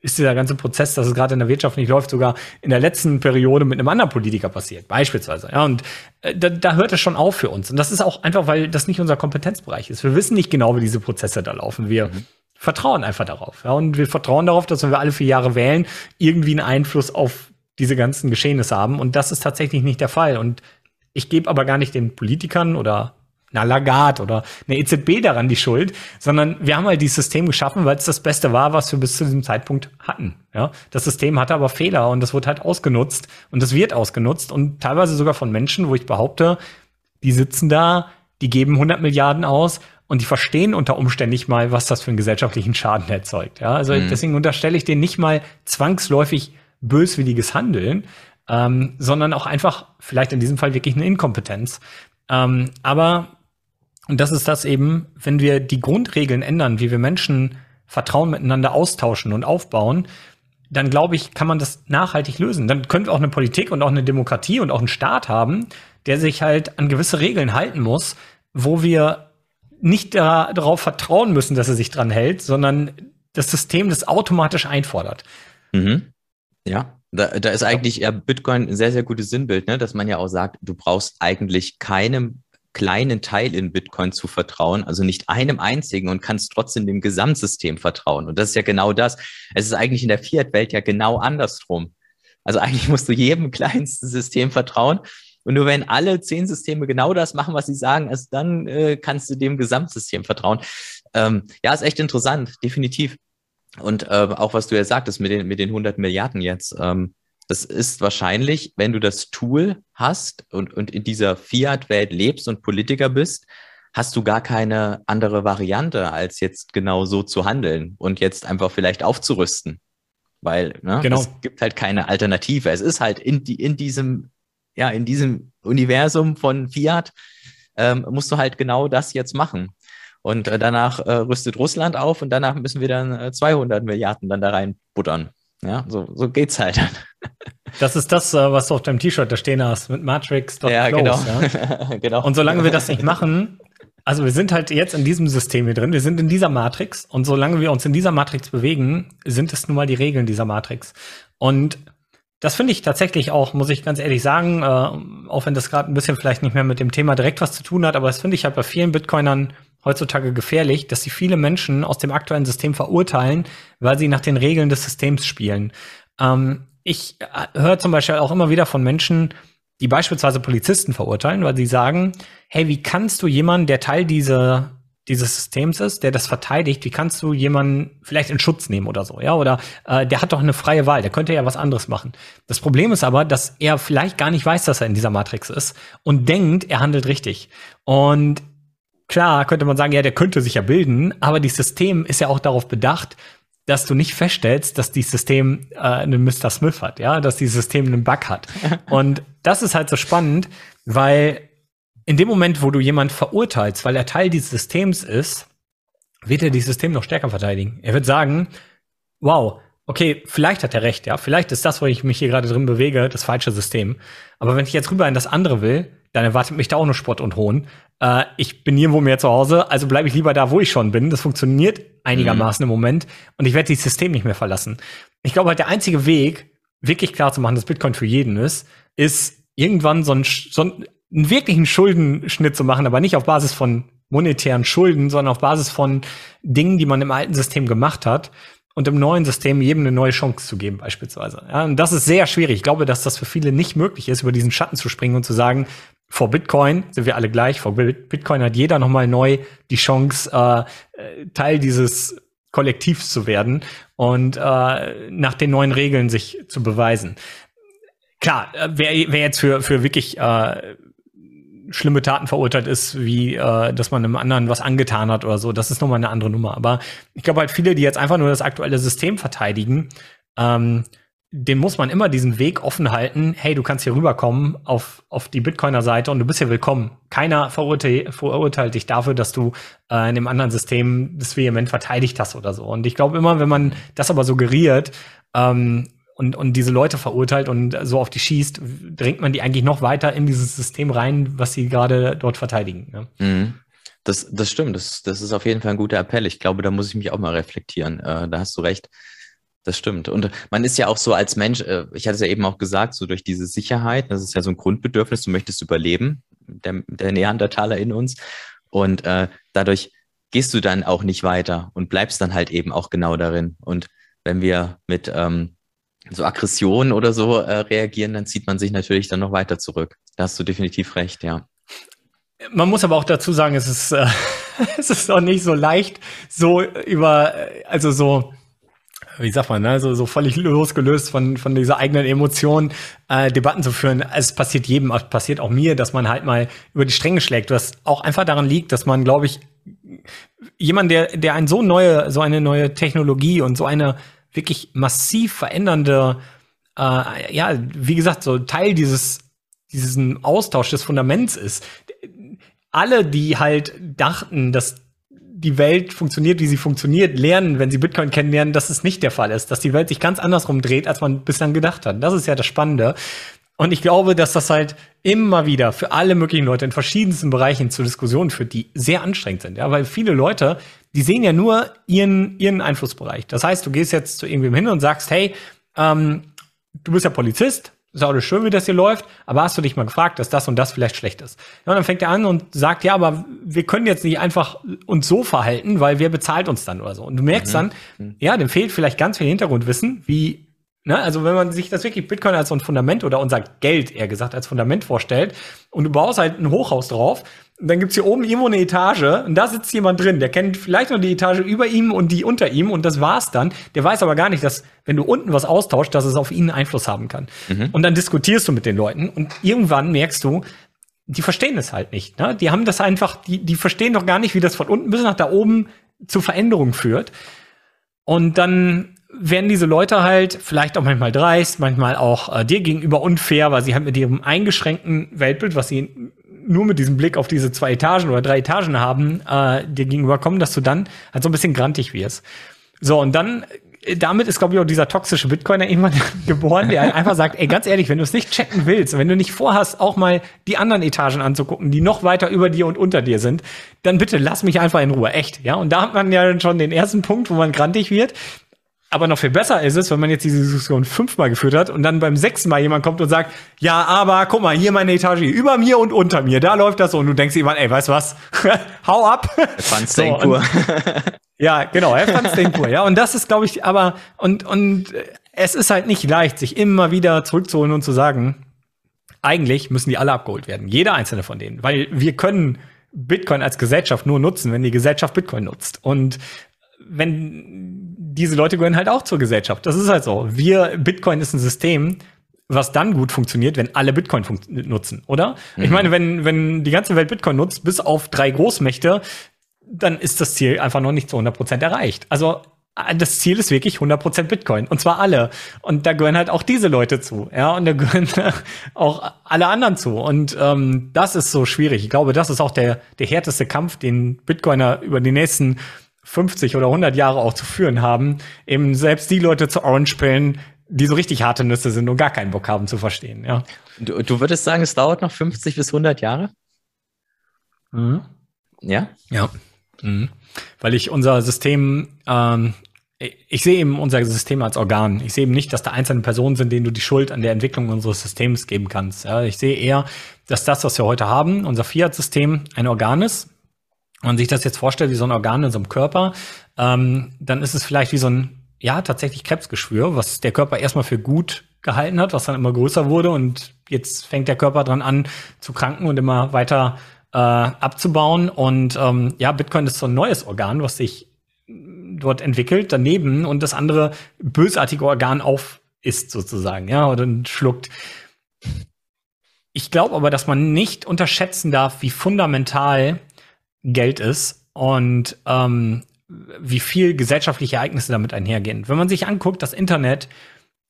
ist dieser ganze Prozess, dass es gerade in der Wirtschaft nicht läuft, sogar in der letzten Periode mit einem anderen Politiker passiert, beispielsweise. Ja, und äh, da, da hört es schon auf für uns. Und das ist auch einfach, weil das nicht unser Kompetenzbereich ist. Wir wissen nicht genau, wie diese Prozesse da laufen. Wir mhm. Vertrauen einfach darauf. Ja, und wir vertrauen darauf, dass wenn wir alle vier Jahre wählen, irgendwie einen Einfluss auf diese ganzen Geschehnisse haben. Und das ist tatsächlich nicht der Fall. Und ich gebe aber gar nicht den Politikern oder einer Lagarde oder eine EZB daran die Schuld, sondern wir haben halt dieses System geschaffen, weil es das Beste war, was wir bis zu diesem Zeitpunkt hatten. Ja, das System hatte aber Fehler und das wird halt ausgenutzt und das wird ausgenutzt und teilweise sogar von Menschen, wo ich behaupte, die sitzen da, die geben 100 Milliarden aus und die verstehen unter Umständen nicht mal, was das für einen gesellschaftlichen Schaden erzeugt. Ja, also mhm. deswegen unterstelle ich denen nicht mal zwangsläufig böswilliges Handeln, ähm, sondern auch einfach vielleicht in diesem Fall wirklich eine Inkompetenz. Ähm, aber und das ist das eben, wenn wir die Grundregeln ändern, wie wir Menschen Vertrauen miteinander austauschen und aufbauen, dann glaube ich, kann man das nachhaltig lösen. Dann können wir auch eine Politik und auch eine Demokratie und auch einen Staat haben, der sich halt an gewisse Regeln halten muss, wo wir nicht da, darauf vertrauen müssen, dass er sich dran hält, sondern das System das automatisch einfordert. Mhm. Ja, da, da ist eigentlich ja Bitcoin ein sehr, sehr gutes Sinnbild, ne? dass man ja auch sagt, du brauchst eigentlich keinem kleinen Teil in Bitcoin zu vertrauen, also nicht einem einzigen und kannst trotzdem dem Gesamtsystem vertrauen. Und das ist ja genau das. Es ist eigentlich in der Fiat-Welt ja genau andersrum. Also eigentlich musst du jedem kleinsten System vertrauen. Und nur wenn alle zehn Systeme genau das machen, was sie sagen, erst dann äh, kannst du dem Gesamtsystem vertrauen. Ähm, ja, ist echt interessant, definitiv. Und äh, auch was du ja sagtest mit den, mit den 100 Milliarden jetzt. Ähm, das ist wahrscheinlich, wenn du das Tool hast und, und in dieser Fiat-Welt lebst und Politiker bist, hast du gar keine andere Variante, als jetzt genau so zu handeln und jetzt einfach vielleicht aufzurüsten. Weil ne, genau. es gibt halt keine Alternative. Es ist halt in, die, in diesem, ja, in diesem Universum von Fiat, ähm, musst du halt genau das jetzt machen. Und äh, danach äh, rüstet Russland auf und danach müssen wir dann äh, 200 Milliarden dann da reinbuttern. Ja, so, so geht's halt. Das ist das, äh, was du auf deinem T-Shirt da stehen hast mit Matrix. Ja, genau. Ja? genau. Und solange wir das nicht machen, also wir sind halt jetzt in diesem System hier drin, wir sind in dieser Matrix und solange wir uns in dieser Matrix bewegen, sind es nun mal die Regeln dieser Matrix. Und das finde ich tatsächlich auch, muss ich ganz ehrlich sagen, äh, auch wenn das gerade ein bisschen vielleicht nicht mehr mit dem Thema direkt was zu tun hat, aber das finde ich halt bei vielen Bitcoinern heutzutage gefährlich, dass sie viele Menschen aus dem aktuellen System verurteilen, weil sie nach den Regeln des Systems spielen. Ähm, ich äh, höre zum Beispiel auch immer wieder von Menschen, die beispielsweise Polizisten verurteilen, weil sie sagen, hey, wie kannst du jemanden, der Teil dieser, dieses Systems ist, der das verteidigt, wie kannst du jemanden vielleicht in Schutz nehmen oder so, ja? Oder äh, der hat doch eine freie Wahl, der könnte ja was anderes machen. Das Problem ist aber, dass er vielleicht gar nicht weiß, dass er in dieser Matrix ist und denkt, er handelt richtig. Und Klar, könnte man sagen, ja, der könnte sich ja bilden, aber das System ist ja auch darauf bedacht, dass du nicht feststellst, dass dieses System äh, einen Mr. Smith hat, ja, dass dieses System einen Bug hat. Und das ist halt so spannend, weil in dem Moment, wo du jemand verurteilst, weil er Teil dieses Systems ist, wird er dieses System noch stärker verteidigen. Er wird sagen, wow, okay, vielleicht hat er recht, ja, vielleicht ist das, wo ich mich hier gerade drin bewege, das falsche System. Aber wenn ich jetzt rüber in das andere will, dann erwartet mich da auch nur Spott und Hohn. Äh, ich bin nirgendwo mehr zu Hause, also bleibe ich lieber da, wo ich schon bin. Das funktioniert einigermaßen mhm. im Moment und ich werde dieses System nicht mehr verlassen. Ich glaube halt, der einzige Weg, wirklich klar zu machen, dass Bitcoin für jeden ist, ist irgendwann so, ein, so einen wirklichen Schuldenschnitt zu machen, aber nicht auf Basis von monetären Schulden, sondern auf Basis von Dingen, die man im alten System gemacht hat und im neuen System jedem eine neue Chance zu geben, beispielsweise. Ja, und das ist sehr schwierig. Ich glaube, dass das für viele nicht möglich ist, über diesen Schatten zu springen und zu sagen, vor Bitcoin sind wir alle gleich. Vor Bitcoin hat jeder nochmal neu die Chance, äh, Teil dieses Kollektivs zu werden und äh, nach den neuen Regeln sich zu beweisen. Klar, äh, wer, wer jetzt für, für wirklich äh, schlimme Taten verurteilt ist, wie äh, dass man einem anderen was angetan hat oder so, das ist nochmal eine andere Nummer. Aber ich glaube halt viele, die jetzt einfach nur das aktuelle System verteidigen, ähm, dem muss man immer diesen Weg offen halten. Hey, du kannst hier rüberkommen auf, auf die Bitcoiner-Seite und du bist hier willkommen. Keiner verurteilt, verurteilt dich dafür, dass du äh, in dem anderen System das vehement verteidigt hast oder so. Und ich glaube immer, wenn man das aber suggeriert ähm, und, und diese Leute verurteilt und so auf die schießt, drängt man die eigentlich noch weiter in dieses System rein, was sie gerade dort verteidigen. Ne? Mhm. Das, das stimmt. Das, das ist auf jeden Fall ein guter Appell. Ich glaube, da muss ich mich auch mal reflektieren. Äh, da hast du recht. Das stimmt. Und man ist ja auch so als Mensch, äh, ich hatte es ja eben auch gesagt, so durch diese Sicherheit, das ist ja so ein Grundbedürfnis, du möchtest überleben, der, der Neandertaler in uns. Und äh, dadurch gehst du dann auch nicht weiter und bleibst dann halt eben auch genau darin. Und wenn wir mit ähm, so Aggressionen oder so äh, reagieren, dann zieht man sich natürlich dann noch weiter zurück. Da hast du definitiv recht, ja. Man muss aber auch dazu sagen, es ist, äh, es ist auch nicht so leicht, so über, äh, also so wie sagt man, ne, so, so völlig losgelöst von, von dieser eigenen Emotion äh, Debatten zu führen. Es passiert jedem, es passiert auch mir, dass man halt mal über die Stränge schlägt, was auch einfach daran liegt, dass man, glaube ich, jemand, der, der ein so neue, so eine neue Technologie und so eine wirklich massiv verändernde, äh, ja, wie gesagt, so Teil dieses, diesen Austausch des Fundaments ist. Alle, die halt dachten, dass die Welt funktioniert, wie sie funktioniert, lernen, wenn sie Bitcoin kennenlernen, dass es nicht der Fall ist, dass die Welt sich ganz andersrum dreht, als man bislang gedacht hat. Das ist ja das Spannende. Und ich glaube, dass das halt immer wieder für alle möglichen Leute in verschiedensten Bereichen zu Diskussionen führt, die sehr anstrengend sind. Ja, weil viele Leute, die sehen ja nur ihren, ihren Einflussbereich. Das heißt, du gehst jetzt zu irgendwem hin und sagst, hey, ähm, du bist ja Polizist, ist alles schön, wie das hier läuft, aber hast du dich mal gefragt, dass das und das vielleicht schlecht ist? Ja, und dann fängt er an und sagt, ja, aber wir können jetzt nicht einfach uns so verhalten, weil wer bezahlt uns dann oder so? Und du merkst mhm. dann, mhm. ja, dem fehlt vielleicht ganz viel Hintergrundwissen, wie, ne, also wenn man sich das wirklich Bitcoin als so ein Fundament oder unser Geld, eher gesagt, als Fundament vorstellt und du baust halt ein Hochhaus drauf, und dann gibt's hier oben irgendwo eine Etage und da sitzt jemand drin, der kennt vielleicht noch die Etage über ihm und die unter ihm und das war's dann. Der weiß aber gar nicht, dass wenn du unten was austauscht, dass es auf ihn Einfluss haben kann. Mhm. Und dann diskutierst du mit den Leuten und irgendwann merkst du, die verstehen es halt nicht. Ne? Die haben das einfach, die, die verstehen doch gar nicht, wie das von unten bis nach da oben zu Veränderungen führt. Und dann werden diese Leute halt vielleicht auch manchmal dreist, manchmal auch äh, dir gegenüber unfair, weil sie halt mit ihrem eingeschränkten Weltbild, was sie nur mit diesem Blick auf diese zwei Etagen oder drei Etagen haben, äh, dir gegenüberkommen, dass du dann halt so ein bisschen grantig wirst. So, und dann äh, damit ist, glaube ich, auch dieser toxische Bitcoiner irgendwann geboren, der halt einfach sagt, ey, ganz ehrlich, wenn du es nicht checken willst, wenn du nicht vorhast, auch mal die anderen Etagen anzugucken, die noch weiter über dir und unter dir sind, dann bitte lass mich einfach in Ruhe, echt, ja. Und da hat man ja schon den ersten Punkt, wo man grantig wird. Aber noch viel besser ist es, wenn man jetzt diese Diskussion fünfmal geführt hat und dann beim sechsten Mal jemand kommt und sagt, ja, aber guck mal, hier meine Etage, über mir und unter mir, da läuft das so. Und du denkst jemand, ey, weißt du was? Hau ab. Fand's so, pur. ja, genau, er fand's den pur. Ja, und das ist, glaube ich, aber, und, und es ist halt nicht leicht, sich immer wieder zurückzuholen und zu sagen, eigentlich müssen die alle abgeholt werden. Jeder einzelne von denen. Weil wir können Bitcoin als Gesellschaft nur nutzen, wenn die Gesellschaft Bitcoin nutzt. Und wenn diese Leute gehören halt auch zur Gesellschaft. Das ist halt so. Wir, Bitcoin ist ein System, was dann gut funktioniert, wenn alle Bitcoin nutzen, oder? Mhm. Ich meine, wenn, wenn die ganze Welt Bitcoin nutzt, bis auf drei Großmächte, dann ist das Ziel einfach noch nicht zu 100 Prozent erreicht. Also äh, das Ziel ist wirklich 100% Bitcoin. Und zwar alle. Und da gehören halt auch diese Leute zu. Ja, und da gehören auch alle anderen zu. Und ähm, das ist so schwierig. Ich glaube, das ist auch der, der härteste Kampf, den Bitcoiner über die nächsten 50 oder 100 Jahre auch zu führen haben, eben selbst die Leute zu Orange pillen, die so richtig harte Nüsse sind und gar keinen Bock haben zu verstehen, ja. Du, du würdest sagen, es dauert noch 50 bis 100 Jahre? Mhm. Ja? Ja. Mhm. Weil ich unser System, ähm, ich sehe eben unser System als Organ. Ich sehe eben nicht, dass da einzelne Personen sind, denen du die Schuld an der Entwicklung unseres Systems geben kannst. Ja, ich sehe eher, dass das, was wir heute haben, unser Fiat-System, ein Organ ist, man sich das jetzt vorstellt wie so ein Organ in so einem Körper, ähm, dann ist es vielleicht wie so ein, ja, tatsächlich Krebsgeschwür, was der Körper erstmal für gut gehalten hat, was dann immer größer wurde und jetzt fängt der Körper dran an zu kranken und immer weiter äh, abzubauen. Und ähm, ja, Bitcoin ist so ein neues Organ, was sich dort entwickelt, daneben und das andere bösartige Organ auf isst sozusagen, ja, oder schluckt. Ich glaube aber, dass man nicht unterschätzen darf, wie fundamental Geld ist und ähm, wie viel gesellschaftliche Ereignisse damit einhergehen. Wenn man sich anguckt, das Internet,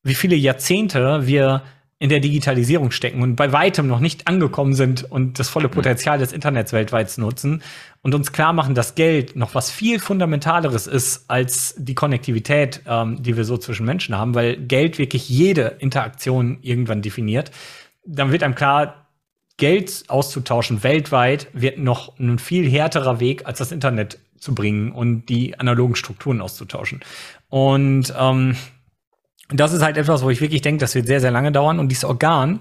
wie viele Jahrzehnte wir in der Digitalisierung stecken und bei weitem noch nicht angekommen sind und das volle Potenzial des Internets weltweit nutzen und uns klar machen, dass Geld noch was viel fundamentaleres ist als die Konnektivität, ähm, die wir so zwischen Menschen haben, weil Geld wirklich jede Interaktion irgendwann definiert, dann wird einem klar, Geld auszutauschen weltweit wird noch ein viel härterer Weg, als das Internet zu bringen und die analogen Strukturen auszutauschen. Und ähm, das ist halt etwas, wo ich wirklich denke, das wird sehr, sehr lange dauern. Und dieses Organ,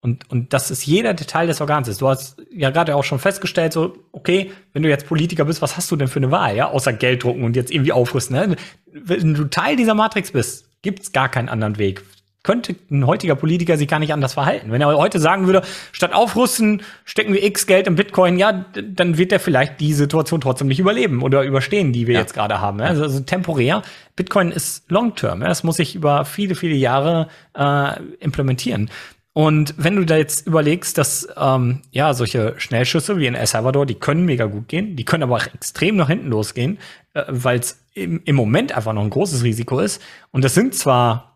und, und das ist jeder Detail des Organs ist. Du hast ja gerade auch schon festgestellt, so, okay, wenn du jetzt Politiker bist, was hast du denn für eine Wahl, ja? Außer Geld drucken und jetzt irgendwie aufrüsten. Ne? Wenn du Teil dieser Matrix bist, gibt's gar keinen anderen Weg könnte ein heutiger Politiker sich gar nicht anders verhalten. Wenn er heute sagen würde, statt aufrüsten, stecken wir X Geld im Bitcoin, ja, dann wird er vielleicht die Situation trotzdem nicht überleben oder überstehen, die wir ja. jetzt gerade haben. Also, also, temporär. Bitcoin ist Long-Term. Das muss sich über viele, viele Jahre äh, implementieren. Und wenn du da jetzt überlegst, dass ähm, ja solche Schnellschüsse wie in El Salvador, die können mega gut gehen, die können aber auch extrem nach hinten losgehen, äh, weil es im, im Moment einfach noch ein großes Risiko ist. Und das sind zwar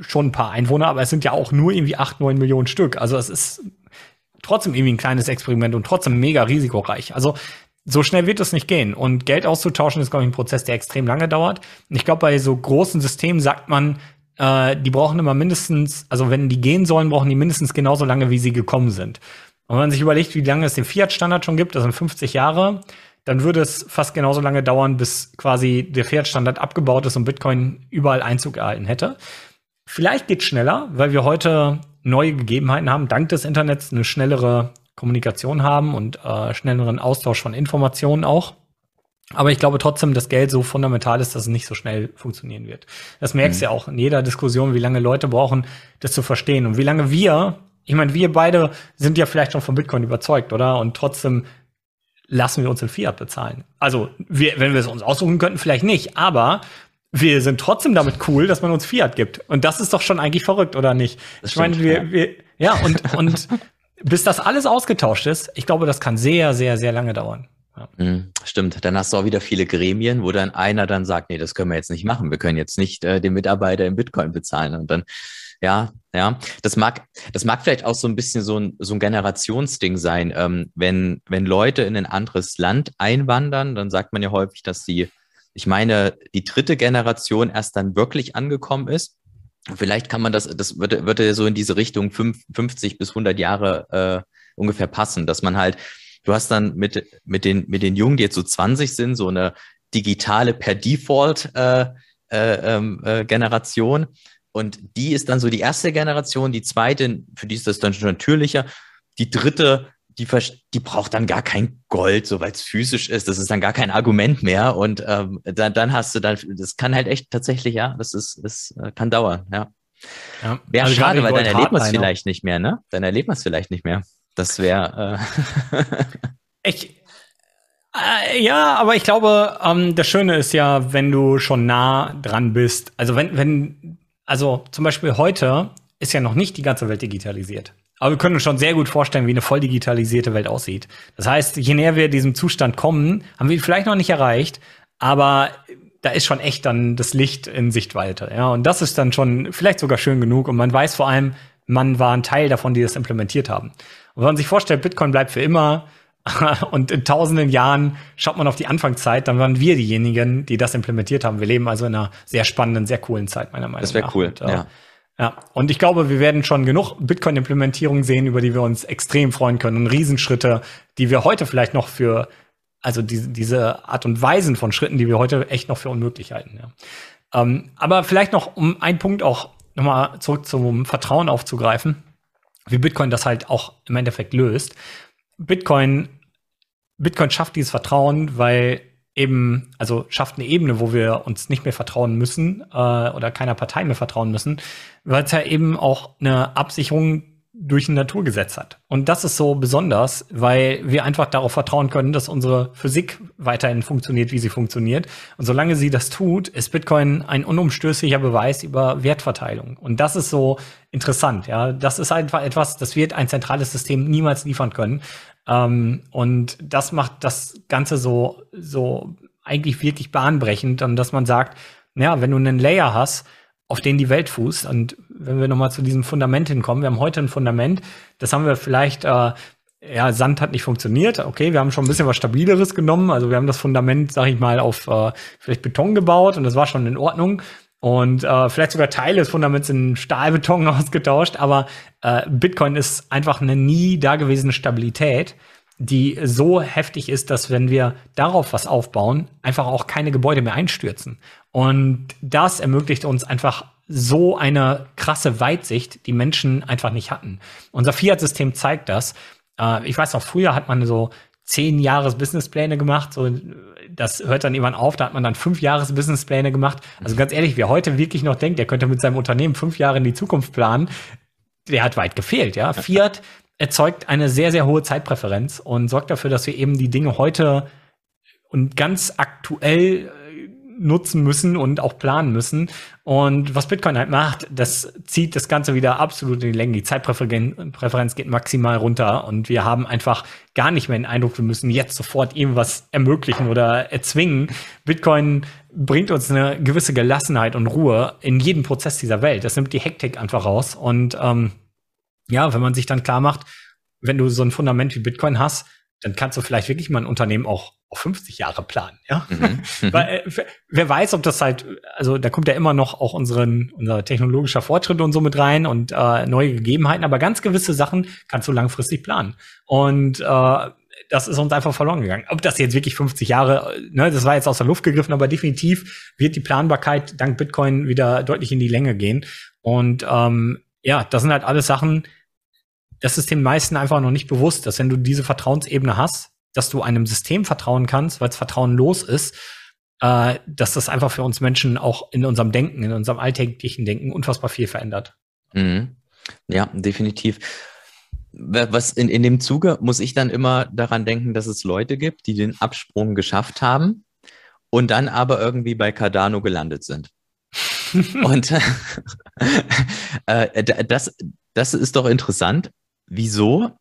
schon ein paar Einwohner, aber es sind ja auch nur irgendwie acht, neun Millionen Stück. Also es ist trotzdem irgendwie ein kleines Experiment und trotzdem mega risikoreich. Also so schnell wird es nicht gehen. Und Geld auszutauschen ist, glaube ich, ein Prozess, der extrem lange dauert. Ich glaube, bei so großen Systemen sagt man, äh, die brauchen immer mindestens, also wenn die gehen sollen, brauchen die mindestens genauso lange, wie sie gekommen sind. Und wenn man sich überlegt, wie lange es den Fiat-Standard schon gibt, das sind 50 Jahre, dann würde es fast genauso lange dauern, bis quasi der Fiat-Standard abgebaut ist und Bitcoin überall Einzug erhalten hätte. Vielleicht geht schneller, weil wir heute neue Gegebenheiten haben, dank des Internets eine schnellere Kommunikation haben und äh, schnelleren Austausch von Informationen auch. Aber ich glaube trotzdem, dass Geld so fundamental ist, dass es nicht so schnell funktionieren wird. Das merkst du mhm. ja auch in jeder Diskussion, wie lange Leute brauchen, das zu verstehen und wie lange wir, ich meine, wir beide sind ja vielleicht schon von Bitcoin überzeugt, oder? Und trotzdem lassen wir uns in Fiat bezahlen. Also, wir, wenn wir es uns aussuchen könnten, vielleicht nicht, aber wir sind trotzdem damit cool, dass man uns Fiat gibt. Und das ist doch schon eigentlich verrückt, oder nicht? Das ich meine, wir, ja. wir, ja, und, und bis das alles ausgetauscht ist, ich glaube, das kann sehr, sehr, sehr lange dauern. Ja. Mhm, stimmt. Dann hast du auch wieder viele Gremien, wo dann einer dann sagt, nee, das können wir jetzt nicht machen. Wir können jetzt nicht äh, den Mitarbeiter in Bitcoin bezahlen. Und dann ja, ja. Das mag, das mag vielleicht auch so ein bisschen so ein, so ein Generationsding sein. Ähm, wenn, wenn Leute in ein anderes Land einwandern, dann sagt man ja häufig, dass die, ich meine, die dritte Generation erst dann wirklich angekommen ist. Vielleicht kann man das, das würde, würde so in diese Richtung fünf, 50 bis 100 Jahre äh, ungefähr passen, dass man halt, du hast dann mit, mit, den, mit den Jungen, die jetzt so 20 sind, so eine digitale per Default äh, äh, ähm, äh, Generation und die ist dann so die erste Generation, die zweite, für die ist das dann schon natürlicher. Die dritte, die, die braucht dann gar kein Gold, so weil es physisch ist. Das ist dann gar kein Argument mehr. Und ähm, dann, dann hast du dann, das kann halt echt tatsächlich, ja, das ist, das äh, kann dauern, ja. ja. Wäre also schade, weil dann erlebt man es vielleicht nicht mehr, ne? Dann erlebt man es vielleicht nicht mehr. Das wäre. Äh ich, äh, ja, aber ich glaube, ähm, das Schöne ist ja, wenn du schon nah dran bist. Also wenn, wenn also zum Beispiel heute ist ja noch nicht die ganze Welt digitalisiert. Aber wir können uns schon sehr gut vorstellen, wie eine voll digitalisierte Welt aussieht. Das heißt, je näher wir diesem Zustand kommen, haben wir ihn vielleicht noch nicht erreicht, aber da ist schon echt dann das Licht in Sichtweite. Ja, und das ist dann schon vielleicht sogar schön genug. Und man weiß vor allem, man war ein Teil davon, die das implementiert haben. Und wenn man sich vorstellt, Bitcoin bleibt für immer, und in tausenden Jahren schaut man auf die Anfangszeit, dann waren wir diejenigen, die das implementiert haben. Wir leben also in einer sehr spannenden, sehr coolen Zeit, meiner Meinung nach. Das wäre cool, und, äh, ja. Ja, und ich glaube, wir werden schon genug Bitcoin-Implementierungen sehen, über die wir uns extrem freuen können. Und Riesenschritte, die wir heute vielleicht noch für, also diese, diese Art und Weisen von Schritten, die wir heute echt noch für unmöglich halten. Ja. Ähm, aber vielleicht noch, um einen Punkt auch nochmal zurück zum Vertrauen aufzugreifen, wie Bitcoin das halt auch im Endeffekt löst. Bitcoin, Bitcoin schafft dieses Vertrauen, weil eben, also schafft eine Ebene, wo wir uns nicht mehr vertrauen müssen äh, oder keiner Partei mehr vertrauen müssen, weil es ja eben auch eine Absicherung durch ein Naturgesetz hat. Und das ist so besonders, weil wir einfach darauf vertrauen können, dass unsere Physik weiterhin funktioniert, wie sie funktioniert. Und solange sie das tut, ist Bitcoin ein unumstößlicher Beweis über Wertverteilung. Und das ist so interessant. Ja, das ist einfach etwas, das wird ein zentrales System niemals liefern können. Ähm, und das macht das Ganze so, so eigentlich wirklich bahnbrechend, dass man sagt, ja, wenn du einen Layer hast, auf den die Welt fußt. Und wenn wir nochmal zu diesem Fundament hinkommen, wir haben heute ein Fundament, das haben wir vielleicht, äh, ja, Sand hat nicht funktioniert. Okay, wir haben schon ein bisschen was Stabileres genommen. Also wir haben das Fundament, sag ich mal, auf äh, vielleicht Beton gebaut und das war schon in Ordnung. Und äh, vielleicht sogar Teile des Fundaments in Stahlbeton ausgetauscht. Aber äh, Bitcoin ist einfach eine nie dagewesene Stabilität die so heftig ist, dass wenn wir darauf was aufbauen, einfach auch keine Gebäude mehr einstürzen. Und das ermöglicht uns einfach so eine krasse Weitsicht, die Menschen einfach nicht hatten. Unser Fiat-System zeigt das. Äh, ich weiß noch, früher hat man so zehn Jahres Businesspläne gemacht. So, das hört dann irgendwann auf. Da hat man dann fünf Jahres Businesspläne gemacht. Also ganz ehrlich, wer heute wirklich noch denkt, der könnte mit seinem Unternehmen fünf Jahre in die Zukunft planen, der hat weit gefehlt. Ja, Fiat erzeugt eine sehr, sehr hohe Zeitpräferenz und sorgt dafür, dass wir eben die Dinge heute und ganz aktuell nutzen müssen und auch planen müssen. Und was Bitcoin halt macht, das zieht das Ganze wieder absolut in die Länge. Die Zeitpräferenz geht maximal runter und wir haben einfach gar nicht mehr den Eindruck, wir müssen jetzt sofort irgendwas ermöglichen oder erzwingen. Bitcoin bringt uns eine gewisse Gelassenheit und Ruhe in jeden Prozess dieser Welt. Das nimmt die Hektik einfach raus und ähm, ja, wenn man sich dann klar macht, wenn du so ein Fundament wie Bitcoin hast, dann kannst du vielleicht wirklich mal ein Unternehmen auch auf 50 Jahre planen, ja. Mhm. mhm. Weil, äh, wer weiß, ob das halt, also da kommt ja immer noch auch unseren, unser technologischer Fortschritt und so mit rein und äh, neue Gegebenheiten, aber ganz gewisse Sachen kannst du langfristig planen. Und äh, das ist uns einfach verloren gegangen. Ob das jetzt wirklich 50 Jahre, ne, das war jetzt aus der Luft gegriffen, aber definitiv wird die Planbarkeit dank Bitcoin wieder deutlich in die Länge gehen. Und ähm, ja, das sind halt alles Sachen, das ist den meisten einfach noch nicht bewusst, dass wenn du diese Vertrauensebene hast, dass du einem System vertrauen kannst, weil es vertrauenlos ist, äh, dass das einfach für uns Menschen auch in unserem Denken, in unserem alltäglichen Denken unfassbar viel verändert. Mhm. Ja, definitiv. Was in, in dem Zuge muss ich dann immer daran denken, dass es Leute gibt, die den Absprung geschafft haben und dann aber irgendwie bei Cardano gelandet sind. und äh, das, das ist doch interessant, wieso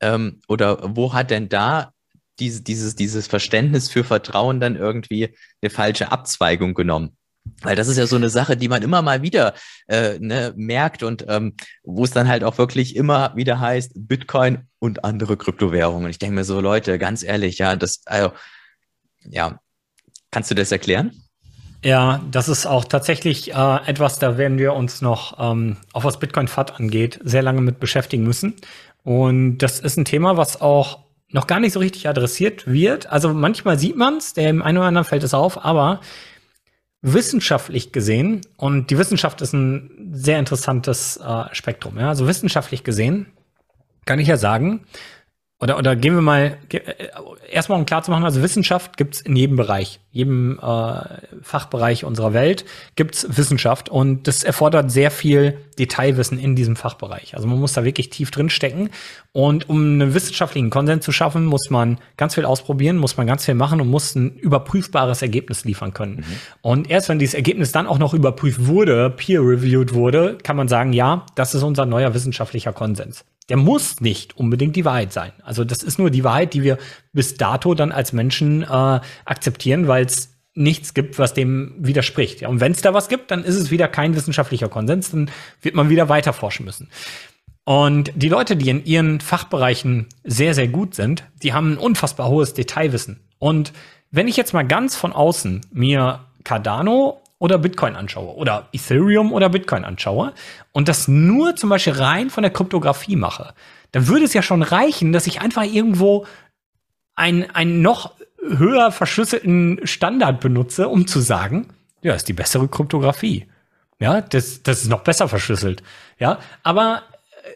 ähm, oder wo hat denn da diese, dieses, dieses Verständnis für Vertrauen dann irgendwie eine falsche Abzweigung genommen? Weil das ist ja so eine Sache, die man immer mal wieder äh, ne, merkt und ähm, wo es dann halt auch wirklich immer wieder heißt, Bitcoin und andere Kryptowährungen. Ich denke mir so, Leute, ganz ehrlich, ja, das, also, ja, kannst du das erklären? Ja, das ist auch tatsächlich äh, etwas, da werden wir uns noch, ähm, auch was Bitcoin FAT angeht, sehr lange mit beschäftigen müssen. Und das ist ein Thema, was auch noch gar nicht so richtig adressiert wird. Also manchmal sieht man es, dem einen oder anderen fällt es auf, aber wissenschaftlich gesehen, und die Wissenschaft ist ein sehr interessantes äh, Spektrum, ja, also wissenschaftlich gesehen kann ich ja sagen, oder, oder gehen wir mal, äh, erstmal um klar zu machen, also Wissenschaft gibt's in jedem Bereich, jedem äh, Fachbereich unserer Welt gibt's Wissenschaft und das erfordert sehr viel Detailwissen in diesem Fachbereich. Also man muss da wirklich tief drin stecken und um einen wissenschaftlichen Konsens zu schaffen, muss man ganz viel ausprobieren, muss man ganz viel machen und muss ein überprüfbares Ergebnis liefern können. Mhm. Und erst wenn dieses Ergebnis dann auch noch überprüft wurde, peer-reviewed wurde, kann man sagen, ja, das ist unser neuer wissenschaftlicher Konsens der muss nicht unbedingt die Wahrheit sein. Also das ist nur die Wahrheit, die wir bis dato dann als Menschen äh, akzeptieren, weil es nichts gibt, was dem widerspricht. Ja, und wenn es da was gibt, dann ist es wieder kein wissenschaftlicher Konsens, dann wird man wieder weiter forschen müssen. Und die Leute, die in ihren Fachbereichen sehr, sehr gut sind, die haben ein unfassbar hohes Detailwissen. Und wenn ich jetzt mal ganz von außen mir Cardano oder Bitcoin anschaue oder Ethereum oder Bitcoin anschaue und das nur zum Beispiel rein von der Kryptographie mache, dann würde es ja schon reichen, dass ich einfach irgendwo einen, einen noch höher verschlüsselten Standard benutze, um zu sagen, ja, ist die bessere Kryptographie. Ja, das, das ist noch besser verschlüsselt. Ja, aber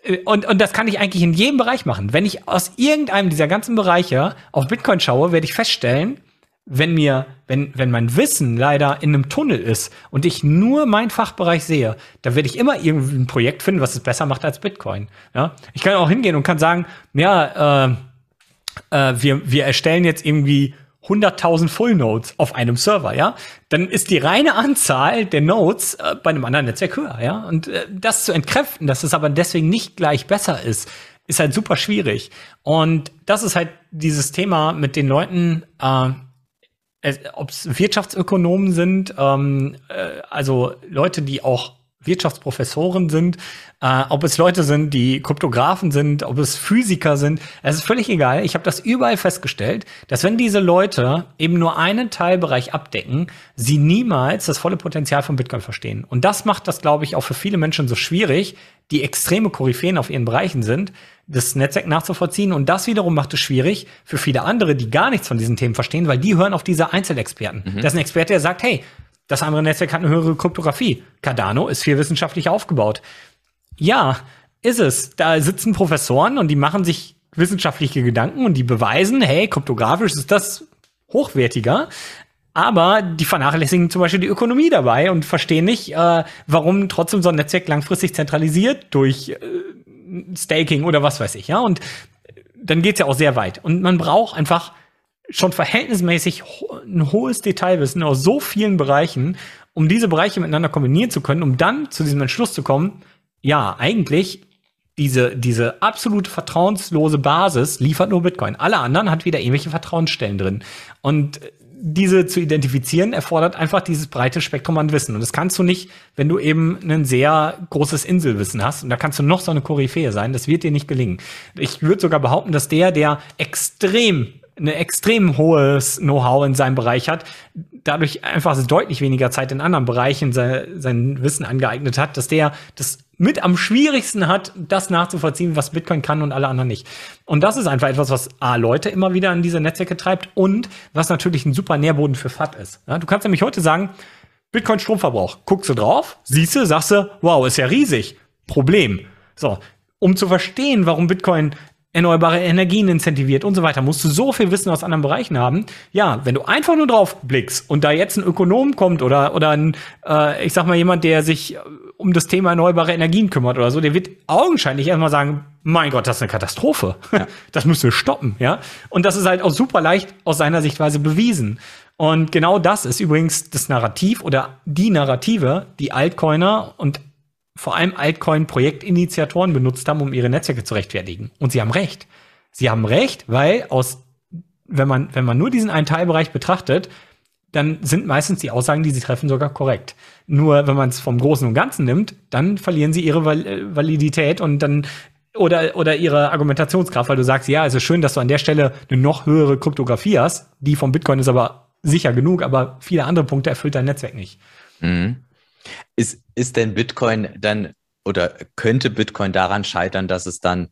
äh, und, und das kann ich eigentlich in jedem Bereich machen. Wenn ich aus irgendeinem dieser ganzen Bereiche auf Bitcoin schaue, werde ich feststellen, wenn mir, wenn, wenn mein Wissen leider in einem Tunnel ist und ich nur meinen Fachbereich sehe, dann werde ich immer irgendwie ein Projekt finden, was es besser macht als Bitcoin. Ja? Ich kann auch hingehen und kann sagen, ja, äh, äh, wir, wir erstellen jetzt irgendwie 100.000 Full Nodes auf einem Server, ja, dann ist die reine Anzahl der Nodes äh, bei einem anderen Netzwerk höher, ja. Und äh, das zu entkräften, dass es aber deswegen nicht gleich besser ist, ist halt super schwierig. Und das ist halt dieses Thema mit den Leuten, äh, ob es Wirtschaftsökonomen sind, ähm, äh, also Leute, die auch Wirtschaftsprofessoren sind, äh, ob es Leute sind, die Kryptografen sind, ob es Physiker sind, es ist völlig egal. Ich habe das überall festgestellt, dass wenn diese Leute eben nur einen Teilbereich abdecken, sie niemals das volle Potenzial von Bitcoin verstehen. Und das macht das, glaube ich, auch für viele Menschen so schwierig, die extreme Koryphäen auf ihren Bereichen sind, das Netzwerk nachzuvollziehen. Und das wiederum macht es schwierig für viele andere, die gar nichts von diesen Themen verstehen, weil die hören auf diese Einzelexperten. Mhm. Das ist ein Experte, der sagt, hey, das andere Netzwerk hat eine höhere Kryptographie. Cardano ist viel wissenschaftlich aufgebaut. Ja, ist es. Da sitzen Professoren und die machen sich wissenschaftliche Gedanken und die beweisen, hey, kryptografisch ist das hochwertiger. Aber die vernachlässigen zum Beispiel die Ökonomie dabei und verstehen nicht, äh, warum trotzdem so ein Netzwerk langfristig zentralisiert durch äh, Staking oder was weiß ich, ja. Und dann geht's ja auch sehr weit. Und man braucht einfach schon verhältnismäßig ein hohes Detailwissen aus so vielen Bereichen, um diese Bereiche miteinander kombinieren zu können, um dann zu diesem Entschluss zu kommen, ja, eigentlich diese, diese absolute vertrauenslose Basis liefert nur Bitcoin. Alle anderen hat wieder irgendwelche Vertrauensstellen drin. Und diese zu identifizieren, erfordert einfach dieses breite Spektrum an Wissen. Und das kannst du nicht, wenn du eben ein sehr großes Inselwissen hast. Und da kannst du noch so eine Koryphäe sein. Das wird dir nicht gelingen. Ich würde sogar behaupten, dass der, der extrem eine extrem hohes Know-how in seinem Bereich hat, dadurch einfach deutlich weniger Zeit in anderen Bereichen sein, sein Wissen angeeignet hat, dass der das mit am schwierigsten hat, das nachzuvollziehen, was Bitcoin kann und alle anderen nicht. Und das ist einfach etwas, was A, Leute immer wieder an diese Netzwerke treibt und was natürlich ein super Nährboden für FAT ist. Ja, du kannst nämlich heute sagen, Bitcoin Stromverbrauch. Guckst du drauf, siehst du, sagst du, wow, ist ja riesig. Problem. So. Um zu verstehen, warum Bitcoin erneuerbare Energien incentiviert und so weiter, musst du so viel Wissen aus anderen Bereichen haben. Ja, wenn du einfach nur drauf blickst und da jetzt ein Ökonom kommt oder, oder ein, äh, ich sag mal, jemand, der sich äh, um das Thema erneuerbare Energien kümmert oder so, der wird augenscheinlich erstmal sagen, mein Gott, das ist eine Katastrophe. Ja. Das müssen wir stoppen, ja. Und das ist halt auch super leicht aus seiner Sichtweise bewiesen. Und genau das ist übrigens das Narrativ oder die Narrative, die Altcoiner und vor allem Altcoin-Projektinitiatoren benutzt haben, um ihre Netzwerke zu rechtfertigen. Und sie haben recht. Sie haben recht, weil aus, wenn man, wenn man nur diesen einen Teilbereich betrachtet, dann sind meistens die Aussagen, die sie treffen, sogar korrekt. Nur wenn man es vom Großen und Ganzen nimmt, dann verlieren sie ihre Val Validität und dann oder, oder ihre Argumentationskraft, weil du sagst, ja, es ist schön, dass du an der Stelle eine noch höhere Kryptographie hast. Die vom Bitcoin ist aber sicher genug, aber viele andere Punkte erfüllt dein Netzwerk nicht. Mhm. Ist, ist denn Bitcoin dann oder könnte Bitcoin daran scheitern, dass es dann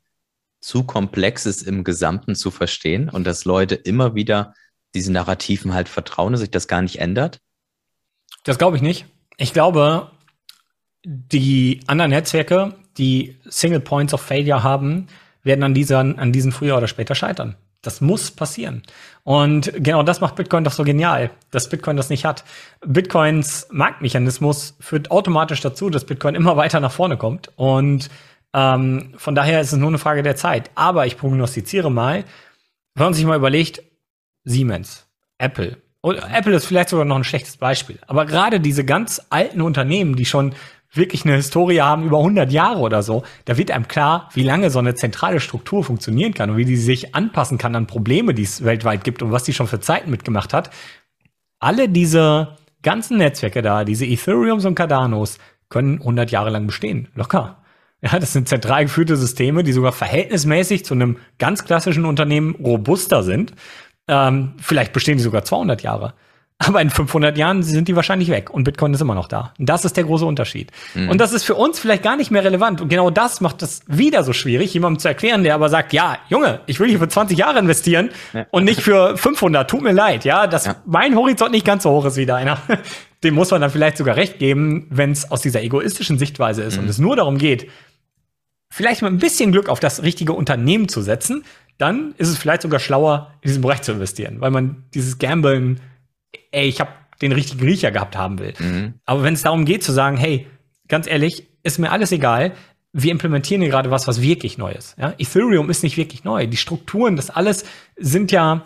zu komplex ist, im Gesamten zu verstehen und dass Leute immer wieder diesen Narrativen halt vertrauen, dass sich das gar nicht ändert? Das glaube ich nicht. Ich glaube, die anderen Netzwerke, die Single Points of Failure haben, werden an, dieser, an diesen früher oder später scheitern. Das muss passieren. Und genau das macht Bitcoin doch so genial, dass Bitcoin das nicht hat. Bitcoins Marktmechanismus führt automatisch dazu, dass Bitcoin immer weiter nach vorne kommt. Und ähm, von daher ist es nur eine Frage der Zeit. Aber ich prognostiziere mal, wenn man sich mal überlegt, Siemens, Apple, und Apple ist vielleicht sogar noch ein schlechtes Beispiel. Aber gerade diese ganz alten Unternehmen, die schon wirklich eine Historie haben über 100 Jahre oder so, da wird einem klar, wie lange so eine zentrale Struktur funktionieren kann und wie die sich anpassen kann an Probleme, die es weltweit gibt und was die schon für Zeiten mitgemacht hat. Alle diese ganzen Netzwerke da, diese Ethereums und Cardanos, können 100 Jahre lang bestehen. Locker. Ja, das sind zentral geführte Systeme, die sogar verhältnismäßig zu einem ganz klassischen Unternehmen robuster sind. Ähm, vielleicht bestehen die sogar 200 Jahre. Aber in 500 Jahren sind die wahrscheinlich weg und Bitcoin ist immer noch da. Und das ist der große Unterschied. Mhm. Und das ist für uns vielleicht gar nicht mehr relevant. Und genau das macht es wieder so schwierig, jemandem zu erklären, der aber sagt, ja, Junge, ich will hier für 20 Jahre investieren ja. und nicht für 500. Tut mir leid, ja, dass ja. mein Horizont nicht ganz so hoch ist wie deiner. Dem muss man dann vielleicht sogar recht geben, wenn es aus dieser egoistischen Sichtweise ist mhm. und es nur darum geht, vielleicht mit ein bisschen Glück auf das richtige Unternehmen zu setzen, dann ist es vielleicht sogar schlauer, in diesen Bereich zu investieren, weil man dieses Gamblen, ey, ich habe den richtigen Riecher gehabt haben will. Mhm. Aber wenn es darum geht zu sagen, hey, ganz ehrlich, ist mir alles egal, wir implementieren hier gerade was, was wirklich neu ist. Ja? Ethereum ist nicht wirklich neu. Die Strukturen, das alles sind ja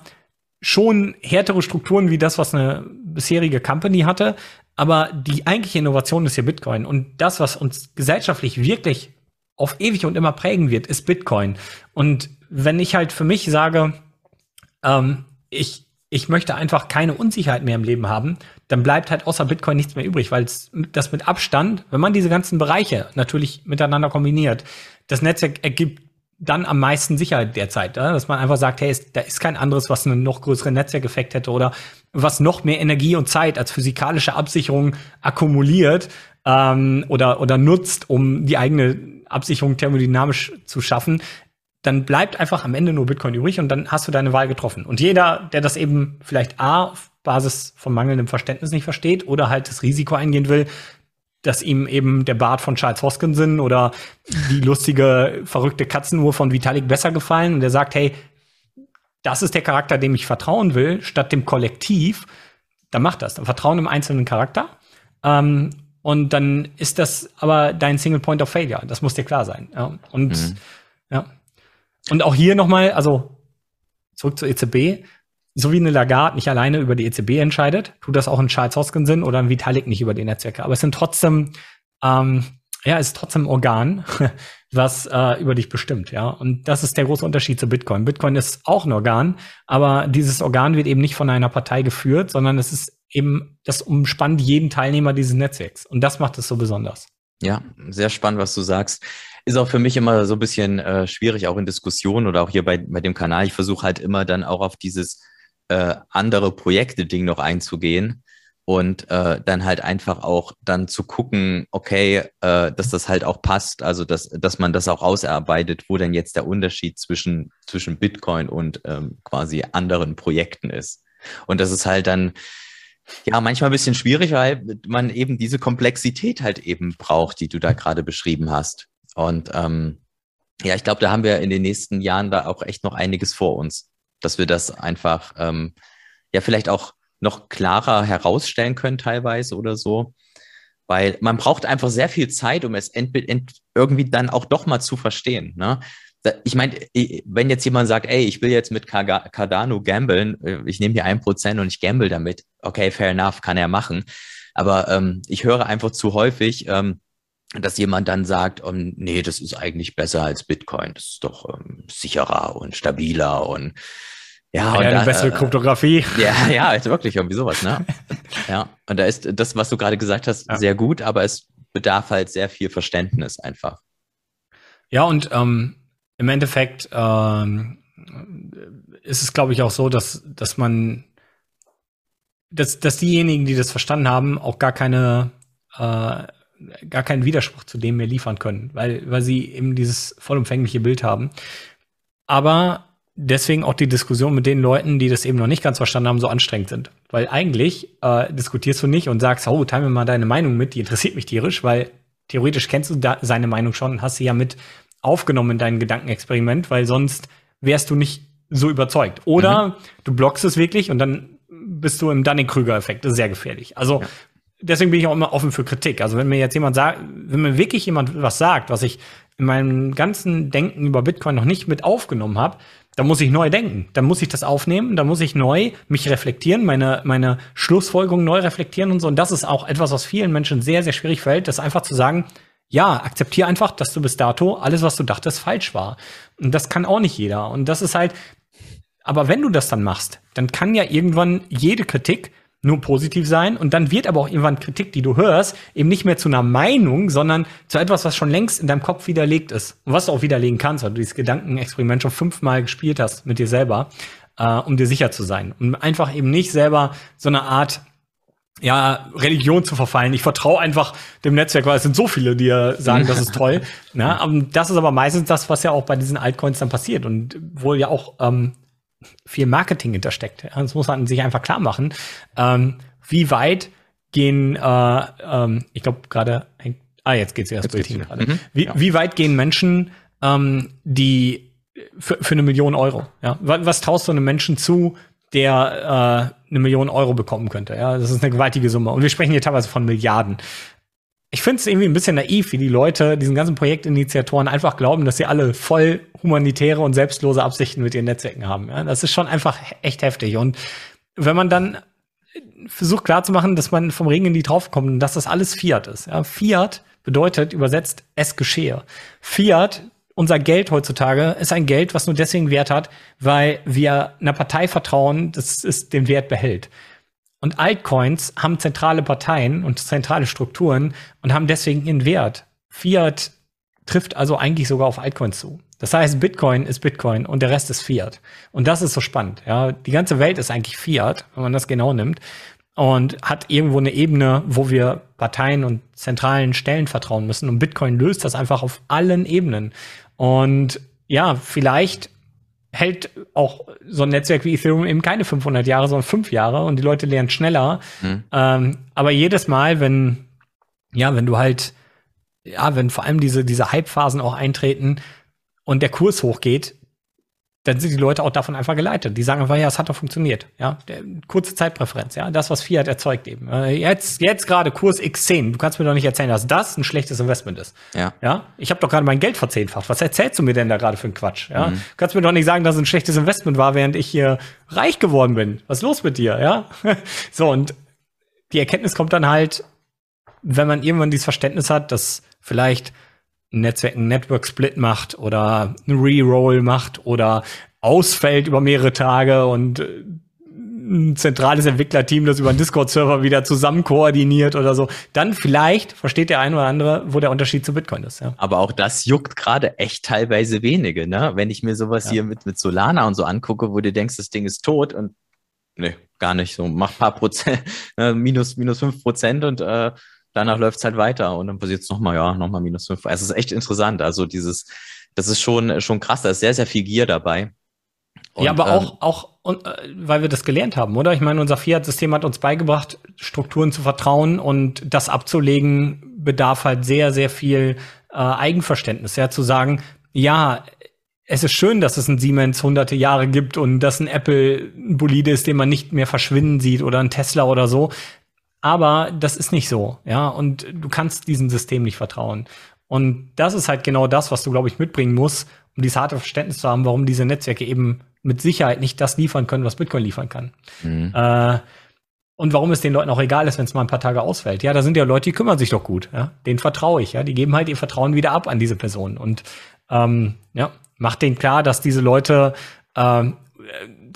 schon härtere Strukturen wie das, was eine bisherige Company hatte. Aber die eigentliche Innovation ist hier Bitcoin. Und das, was uns gesellschaftlich wirklich auf ewig und immer prägen wird, ist Bitcoin. Und wenn ich halt für mich sage, ähm, ich, ich möchte einfach keine Unsicherheit mehr im Leben haben, dann bleibt halt außer Bitcoin nichts mehr übrig, weil das mit Abstand, wenn man diese ganzen Bereiche natürlich miteinander kombiniert, das Netzwerk ergibt dann am meisten Sicherheit derzeit, dass man einfach sagt, hey, da ist kein anderes, was einen noch größeren Netzwerkeffekt hätte oder was noch mehr Energie und Zeit als physikalische Absicherung akkumuliert ähm, oder, oder nutzt, um die eigene Absicherung thermodynamisch zu schaffen, dann bleibt einfach am Ende nur Bitcoin übrig und dann hast du deine Wahl getroffen. Und jeder, der das eben vielleicht A, auf Basis von mangelndem Verständnis nicht versteht oder halt das Risiko eingehen will, dass ihm eben der Bart von Charles Hoskinson oder die lustige, verrückte Katzenuhr von Vitalik besser gefallen und der sagt, hey, das ist der Charakter, dem ich vertrauen will, statt dem Kollektiv, dann mach das. Dann vertrauen im einzelnen Charakter. Ähm, und dann ist das aber dein Single Point of Failure. Das muss dir klar sein. Ja. Und mhm. ja. Und auch hier nochmal, also zurück zur EZB, so wie eine Lagarde nicht alleine über die EZB entscheidet, tut das auch ein Charles Hoskinson oder ein Vitalik nicht über die Netzwerke. Aber es sind trotzdem, ähm, ja, es ist trotzdem ein Organ, was äh, über dich bestimmt, ja. Und das ist der große Unterschied zu Bitcoin. Bitcoin ist auch ein Organ, aber dieses Organ wird eben nicht von einer Partei geführt, sondern es ist eben, das umspannt jeden Teilnehmer dieses Netzwerks. Und das macht es so besonders. Ja, sehr spannend, was du sagst ist auch für mich immer so ein bisschen äh, schwierig, auch in Diskussionen oder auch hier bei, bei dem Kanal. Ich versuche halt immer dann auch auf dieses äh, andere Projekte-Ding noch einzugehen und äh, dann halt einfach auch dann zu gucken, okay, äh, dass das halt auch passt, also dass, dass man das auch ausarbeitet, wo denn jetzt der Unterschied zwischen, zwischen Bitcoin und ähm, quasi anderen Projekten ist. Und das ist halt dann ja manchmal ein bisschen schwierig, weil man eben diese Komplexität halt eben braucht, die du da gerade beschrieben hast. Und ähm, ja, ich glaube, da haben wir in den nächsten Jahren da auch echt noch einiges vor uns, dass wir das einfach ähm, ja vielleicht auch noch klarer herausstellen können teilweise oder so. Weil man braucht einfach sehr viel Zeit, um es irgendwie dann auch doch mal zu verstehen. Ne? Ich meine, wenn jetzt jemand sagt, ey, ich will jetzt mit Cardano gamblen, äh, ich nehme hier ein Prozent und ich gamble damit, okay, fair enough, kann er machen. Aber ähm, ich höre einfach zu häufig, ähm, dass jemand dann sagt, um, ähm, nee, das ist eigentlich besser als Bitcoin, das ist doch ähm, sicherer und stabiler und ja, und eine da, bessere äh, Kryptographie. Ja, ja, ist wirklich irgendwie sowas, ne? ja, und da ist das, was du gerade gesagt hast, ja. sehr gut, aber es bedarf halt sehr viel Verständnis einfach. Ja, und ähm, im Endeffekt ähm, ist es, glaube ich, auch so, dass, dass man, dass, dass diejenigen, die das verstanden haben, auch gar keine äh, gar keinen Widerspruch zu dem mehr liefern können, weil, weil sie eben dieses vollumfängliche Bild haben. Aber deswegen auch die Diskussion mit den Leuten, die das eben noch nicht ganz verstanden haben, so anstrengend sind. Weil eigentlich äh, diskutierst du nicht und sagst, oh, teil mir mal deine Meinung mit, die interessiert mich tierisch, weil theoretisch kennst du da seine Meinung schon und hast sie ja mit aufgenommen in dein Gedankenexperiment, weil sonst wärst du nicht so überzeugt. Oder mhm. du blockst es wirklich und dann bist du im Dunning-Krüger-Effekt. Das ist sehr gefährlich. Also ja deswegen bin ich auch immer offen für Kritik. Also wenn mir jetzt jemand sagt, wenn mir wirklich jemand was sagt, was ich in meinem ganzen Denken über Bitcoin noch nicht mit aufgenommen habe, dann muss ich neu denken. Dann muss ich das aufnehmen, dann muss ich neu mich reflektieren, meine, meine Schlussfolgerung neu reflektieren und so. Und das ist auch etwas, was vielen Menschen sehr, sehr schwierig fällt, das einfach zu sagen, ja, akzeptiere einfach, dass du bis dato alles, was du dachtest, falsch war. Und das kann auch nicht jeder. Und das ist halt, aber wenn du das dann machst, dann kann ja irgendwann jede Kritik nur positiv sein. Und dann wird aber auch irgendwann Kritik, die du hörst, eben nicht mehr zu einer Meinung, sondern zu etwas, was schon längst in deinem Kopf widerlegt ist. Und was du auch widerlegen kannst, weil du dieses Gedankenexperiment schon fünfmal gespielt hast mit dir selber, äh, um dir sicher zu sein. Und einfach eben nicht selber so eine Art ja, Religion zu verfallen. Ich vertraue einfach dem Netzwerk, weil es sind so viele, die ja sagen, das ist toll. Na, das ist aber meistens das, was ja auch bei diesen Altcoins dann passiert und wohl ja auch ähm, viel Marketing hintersteckt. Das muss man sich einfach klar machen. Ähm, wie weit gehen, äh, ähm, ich glaube gerade, ah, jetzt geht's erst Bild gerade. Mhm. Wie, ja. wie weit gehen Menschen, ähm, die für, für eine Million Euro. Ja? Was, was traust du einem Menschen zu, der äh, eine Million Euro bekommen könnte? Ja, das ist eine gewaltige Summe. Und wir sprechen hier teilweise von Milliarden. Ich finde es irgendwie ein bisschen naiv, wie die Leute, diesen ganzen Projektinitiatoren einfach glauben, dass sie alle voll humanitäre und selbstlose Absichten mit ihren Netzwerken haben. Ja? Das ist schon einfach echt heftig. Und wenn man dann versucht klarzumachen, dass man vom Regen in die Traufe kommt und dass das alles Fiat ist. Ja? Fiat bedeutet übersetzt, es geschehe. Fiat unser Geld heutzutage ist ein Geld, was nur deswegen Wert hat, weil wir einer Partei vertrauen, dass es den Wert behält. Und Altcoins haben zentrale Parteien und zentrale Strukturen und haben deswegen ihren Wert. Fiat trifft also eigentlich sogar auf Altcoins zu. Das heißt, Bitcoin ist Bitcoin und der Rest ist Fiat. Und das ist so spannend. Ja, die ganze Welt ist eigentlich Fiat, wenn man das genau nimmt und hat irgendwo eine Ebene, wo wir Parteien und zentralen Stellen vertrauen müssen. Und Bitcoin löst das einfach auf allen Ebenen. Und ja, vielleicht hält auch so ein Netzwerk wie Ethereum eben keine 500 Jahre, sondern fünf Jahre und die Leute lernen schneller. Mhm. Ähm, aber jedes Mal, wenn, ja, wenn du halt, ja, wenn vor allem diese, diese Hype-Phasen auch eintreten und der Kurs hochgeht, dann sind die Leute auch davon einfach geleitet. Die sagen einfach, ja, es hat doch funktioniert. Ja, kurze Zeitpräferenz, ja, das, was Fiat erzeugt eben. Äh, jetzt, jetzt gerade Kurs X10. Du kannst mir doch nicht erzählen, dass das ein schlechtes Investment ist. Ja. Ja, ich habe doch gerade mein Geld verzehnfacht. Was erzählst du mir denn da gerade für einen Quatsch? Ja, mhm. du kannst mir doch nicht sagen, dass es ein schlechtes Investment war, während ich hier reich geworden bin. Was ist los mit dir? Ja, so und die Erkenntnis kommt dann halt, wenn man irgendwann dieses Verständnis hat, dass vielleicht ein Netzwerk einen Network Split macht oder ein Reroll macht oder ausfällt über mehrere Tage und äh, ein zentrales Entwicklerteam, das über einen Discord-Server wieder zusammen koordiniert oder so, dann vielleicht versteht der eine oder andere, wo der Unterschied zu Bitcoin ist. Ja. Aber auch das juckt gerade echt teilweise wenige, ne? Wenn ich mir sowas ja. hier mit, mit Solana und so angucke, wo du denkst, das Ding ist tot und nee, gar nicht so, mach paar Prozent, ne, minus, minus fünf Prozent und äh, danach läuft es halt weiter und dann passiert es nochmal, ja, nochmal minus fünf. Also es ist echt interessant. Also dieses, das ist schon, schon krass, da ist sehr, sehr viel Gier dabei. Und, ja, aber ähm, auch, auch und, äh, weil wir das gelernt haben, oder? Ich meine, unser Fiat-System hat uns beigebracht, Strukturen zu vertrauen und das abzulegen bedarf halt sehr, sehr viel äh, Eigenverständnis. Ja, zu sagen, ja, es ist schön, dass es ein Siemens hunderte Jahre gibt und dass ein Apple ein Bolide ist, den man nicht mehr verschwinden sieht oder ein Tesla oder so. Aber das ist nicht so, ja. Und du kannst diesem System nicht vertrauen. Und das ist halt genau das, was du, glaube ich, mitbringen musst, um dieses harte Verständnis zu haben, warum diese Netzwerke eben mit Sicherheit nicht das liefern können, was Bitcoin liefern kann. Mhm. Äh, und warum es den Leuten auch egal ist, wenn es mal ein paar Tage ausfällt. Ja, da sind ja Leute, die kümmern sich doch gut. Ja? Denen vertraue ich. Ja, die geben halt ihr Vertrauen wieder ab an diese Person. Und ähm, ja, macht denen klar, dass diese Leute ähm,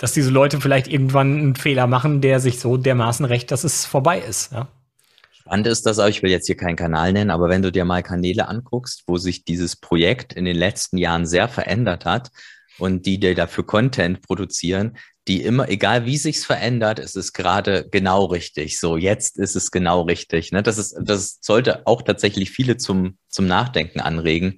dass diese Leute vielleicht irgendwann einen Fehler machen, der sich so dermaßen rächt, dass es vorbei ist. Ja. Spannend ist das auch, ich will jetzt hier keinen Kanal nennen, aber wenn du dir mal Kanäle anguckst, wo sich dieses Projekt in den letzten Jahren sehr verändert hat und die dir dafür Content produzieren, die immer, egal wie sich's verändert, ist es gerade genau richtig. So, jetzt ist es genau richtig. Ne? Das ist, das sollte auch tatsächlich viele zum, zum Nachdenken anregen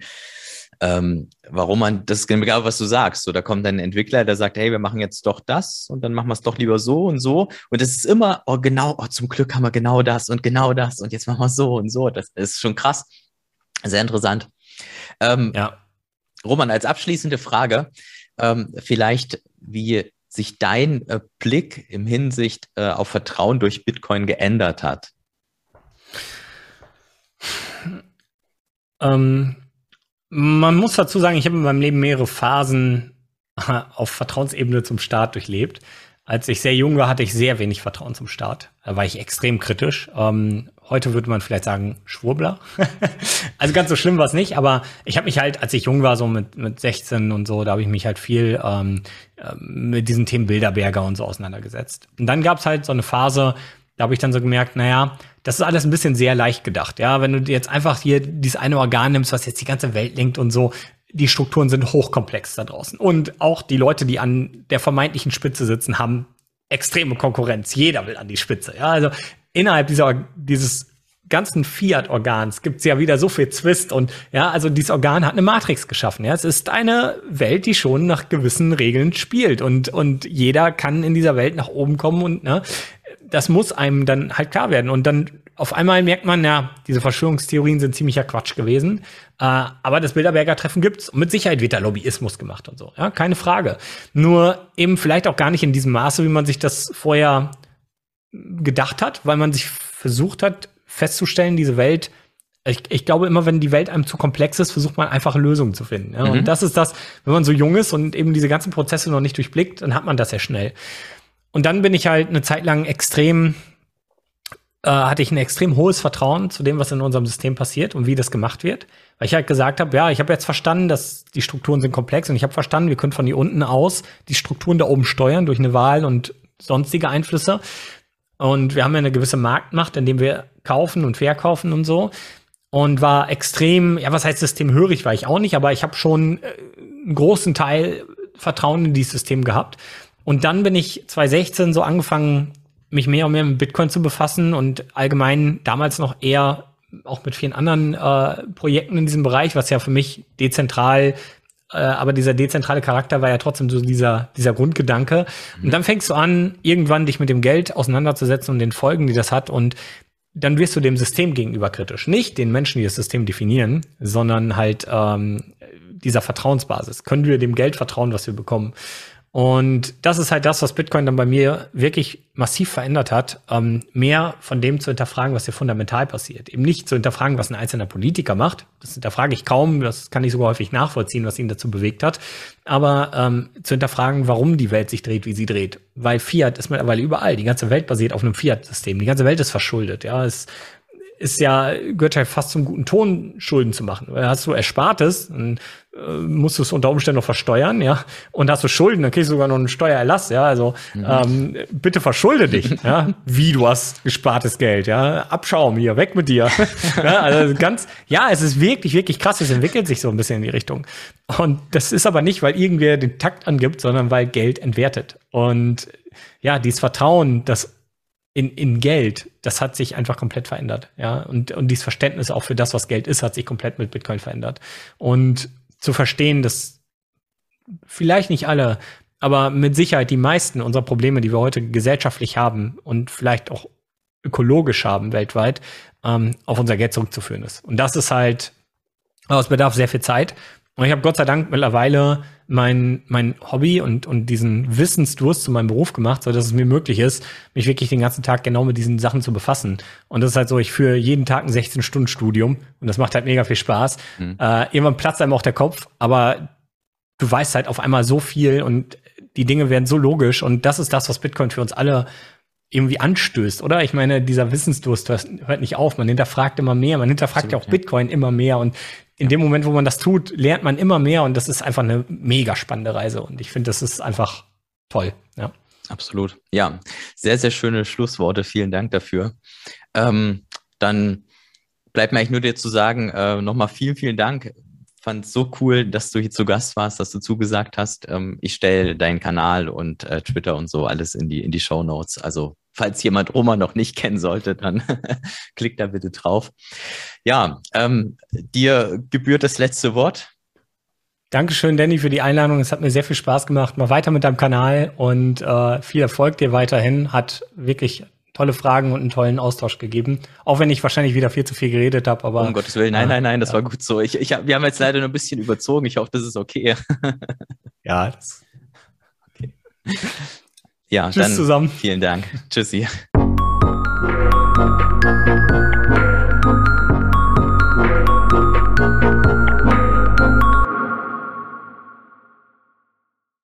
ähm, warum man, das ist genau, was du sagst. So, da kommt ein Entwickler, der sagt, hey, wir machen jetzt doch das und dann machen wir es doch lieber so und so. Und es ist immer, oh, genau, oh, zum Glück haben wir genau das und genau das und jetzt machen wir so und so. Das ist schon krass. Sehr interessant. Ähm, ja. Roman, als abschließende Frage, ähm, vielleicht, wie sich dein äh, Blick im Hinsicht äh, auf Vertrauen durch Bitcoin geändert hat. Ähm, man muss dazu sagen, ich habe in meinem Leben mehrere Phasen auf Vertrauensebene zum Staat durchlebt. Als ich sehr jung war, hatte ich sehr wenig Vertrauen zum Staat. Da war ich extrem kritisch. Ähm, heute würde man vielleicht sagen Schwurbler. also ganz so schlimm war es nicht, aber ich habe mich halt, als ich jung war, so mit, mit 16 und so, da habe ich mich halt viel ähm, äh, mit diesen Themen Bilderberger und so auseinandergesetzt. Und dann gab es halt so eine Phase, da habe ich dann so gemerkt, naja, das ist alles ein bisschen sehr leicht gedacht. Ja, wenn du jetzt einfach hier dieses eine Organ nimmst, was jetzt die ganze Welt lenkt und so, die Strukturen sind hochkomplex da draußen. Und auch die Leute, die an der vermeintlichen Spitze sitzen, haben extreme Konkurrenz. Jeder will an die Spitze. Ja, also innerhalb dieser, dieses ganzen Fiat-Organs gibt es ja wieder so viel Zwist und ja, also dieses Organ hat eine Matrix geschaffen. Ja, es ist eine Welt, die schon nach gewissen Regeln spielt und und jeder kann in dieser Welt nach oben kommen und ne, das muss einem dann halt klar werden. Und dann auf einmal merkt man, ja, diese Verschwörungstheorien sind ziemlicher Quatsch gewesen. Äh, aber das Bilderberger Treffen gibt's. Und mit Sicherheit wird da Lobbyismus gemacht und so. Ja, keine Frage. Nur eben vielleicht auch gar nicht in diesem Maße, wie man sich das vorher gedacht hat, weil man sich versucht hat, festzustellen, diese Welt ich, ich glaube immer, wenn die Welt einem zu komplex ist, versucht man einfach Lösungen zu finden. Ja? Mhm. Und das ist das, wenn man so jung ist und eben diese ganzen Prozesse noch nicht durchblickt, dann hat man das ja schnell. Und dann bin ich halt eine Zeit lang extrem, äh, hatte ich ein extrem hohes Vertrauen zu dem, was in unserem System passiert und wie das gemacht wird. Weil ich halt gesagt habe, ja, ich habe jetzt verstanden, dass die Strukturen sind komplex und ich habe verstanden, wir können von hier unten aus die Strukturen da oben steuern durch eine Wahl und sonstige Einflüsse. Und wir haben ja eine gewisse Marktmacht, indem wir kaufen und verkaufen und so und war extrem, ja, was heißt systemhörig war ich auch nicht, aber ich habe schon äh, einen großen Teil Vertrauen in dieses System gehabt. Und dann bin ich 2016 so angefangen, mich mehr und mehr mit Bitcoin zu befassen und allgemein damals noch eher auch mit vielen anderen äh, Projekten in diesem Bereich, was ja für mich dezentral, äh, aber dieser dezentrale Charakter war ja trotzdem so dieser, dieser Grundgedanke. Mhm. Und dann fängst du an, irgendwann dich mit dem Geld auseinanderzusetzen und den Folgen, die das hat. Und dann wirst du dem System gegenüber kritisch. Nicht den Menschen, die das System definieren, sondern halt ähm, dieser Vertrauensbasis. Können wir dem Geld vertrauen, was wir bekommen? Und das ist halt das, was Bitcoin dann bei mir wirklich massiv verändert hat, ähm, mehr von dem zu hinterfragen, was hier fundamental passiert. Eben nicht zu hinterfragen, was ein einzelner Politiker macht. Das hinterfrage ich kaum, das kann ich sogar häufig nachvollziehen, was ihn dazu bewegt hat. Aber ähm, zu hinterfragen, warum die Welt sich dreht, wie sie dreht. Weil Fiat ist mittlerweile überall. Die ganze Welt basiert auf einem Fiat-System. Die ganze Welt ist verschuldet. Ja, es ist ja, gehört ja fast zum guten Ton, Schulden zu machen. Weil hast du Erspartes, dann äh, musst du es unter Umständen noch versteuern, ja. Und hast du Schulden, dann kriegst du sogar noch einen Steuererlass, ja. Also mhm. ähm, bitte verschulde dich, ja. Wie du hast gespartes Geld, ja. Abschaum hier, weg mit dir. ja, also ganz, ja, es ist wirklich, wirklich krass. Es entwickelt sich so ein bisschen in die Richtung. Und das ist aber nicht, weil irgendwer den Takt angibt, sondern weil Geld entwertet. Und ja, dieses Vertrauen, das in, in Geld, das hat sich einfach komplett verändert. Ja, und, und dieses Verständnis auch für das, was Geld ist, hat sich komplett mit Bitcoin verändert. Und zu verstehen, dass vielleicht nicht alle, aber mit Sicherheit die meisten unserer Probleme, die wir heute gesellschaftlich haben und vielleicht auch ökologisch haben weltweit, ähm, auf unser Geld zurückzuführen ist. Und das ist halt, es bedarf sehr viel Zeit. Und ich habe Gott sei Dank mittlerweile mein, mein Hobby und, und diesen Wissensdurst zu meinem Beruf gemacht, so dass es mir möglich ist, mich wirklich den ganzen Tag genau mit diesen Sachen zu befassen. Und das ist halt so, ich führe jeden Tag ein 16-Stunden-Studium und das macht halt mega viel Spaß. Mhm. Äh, irgendwann platzt einem auch der Kopf, aber du weißt halt auf einmal so viel und die Dinge werden so logisch und das ist das, was Bitcoin für uns alle irgendwie anstößt, oder? Ich meine, dieser Wissensdurst hört nicht auf. Man hinterfragt immer mehr. Man hinterfragt Absolut, ja auch Bitcoin immer mehr. Und in dem Moment, wo man das tut, lernt man immer mehr und das ist einfach eine mega spannende Reise und ich finde, das ist einfach toll. Ja. Absolut. Ja, sehr, sehr schöne Schlussworte. Vielen Dank dafür. Ähm, dann bleibt mir eigentlich nur dir zu sagen, äh, nochmal vielen, vielen Dank. Fand es so cool, dass du hier zu Gast warst, dass du zugesagt hast. Ähm, ich stelle deinen Kanal und äh, Twitter und so alles in die, in die Show Notes. Also falls jemand Roma noch nicht kennen sollte, dann klickt da bitte drauf. Ja, ähm, dir gebührt das letzte Wort. Dankeschön, Danny, für die Einladung. Es hat mir sehr viel Spaß gemacht. Mal weiter mit deinem Kanal und äh, viel Erfolg dir weiterhin. Hat wirklich tolle Fragen und einen tollen Austausch gegeben. Auch wenn ich wahrscheinlich wieder viel zu viel geredet habe, aber. Um Gottes Willen, nein, nein, nein, das ja. war gut so. Ich, ich, wir haben jetzt leider nur ein bisschen überzogen. Ich hoffe, das ist okay. ja. Das okay. Ja, Tschüss dann zusammen. Vielen Dank. Tschüssi.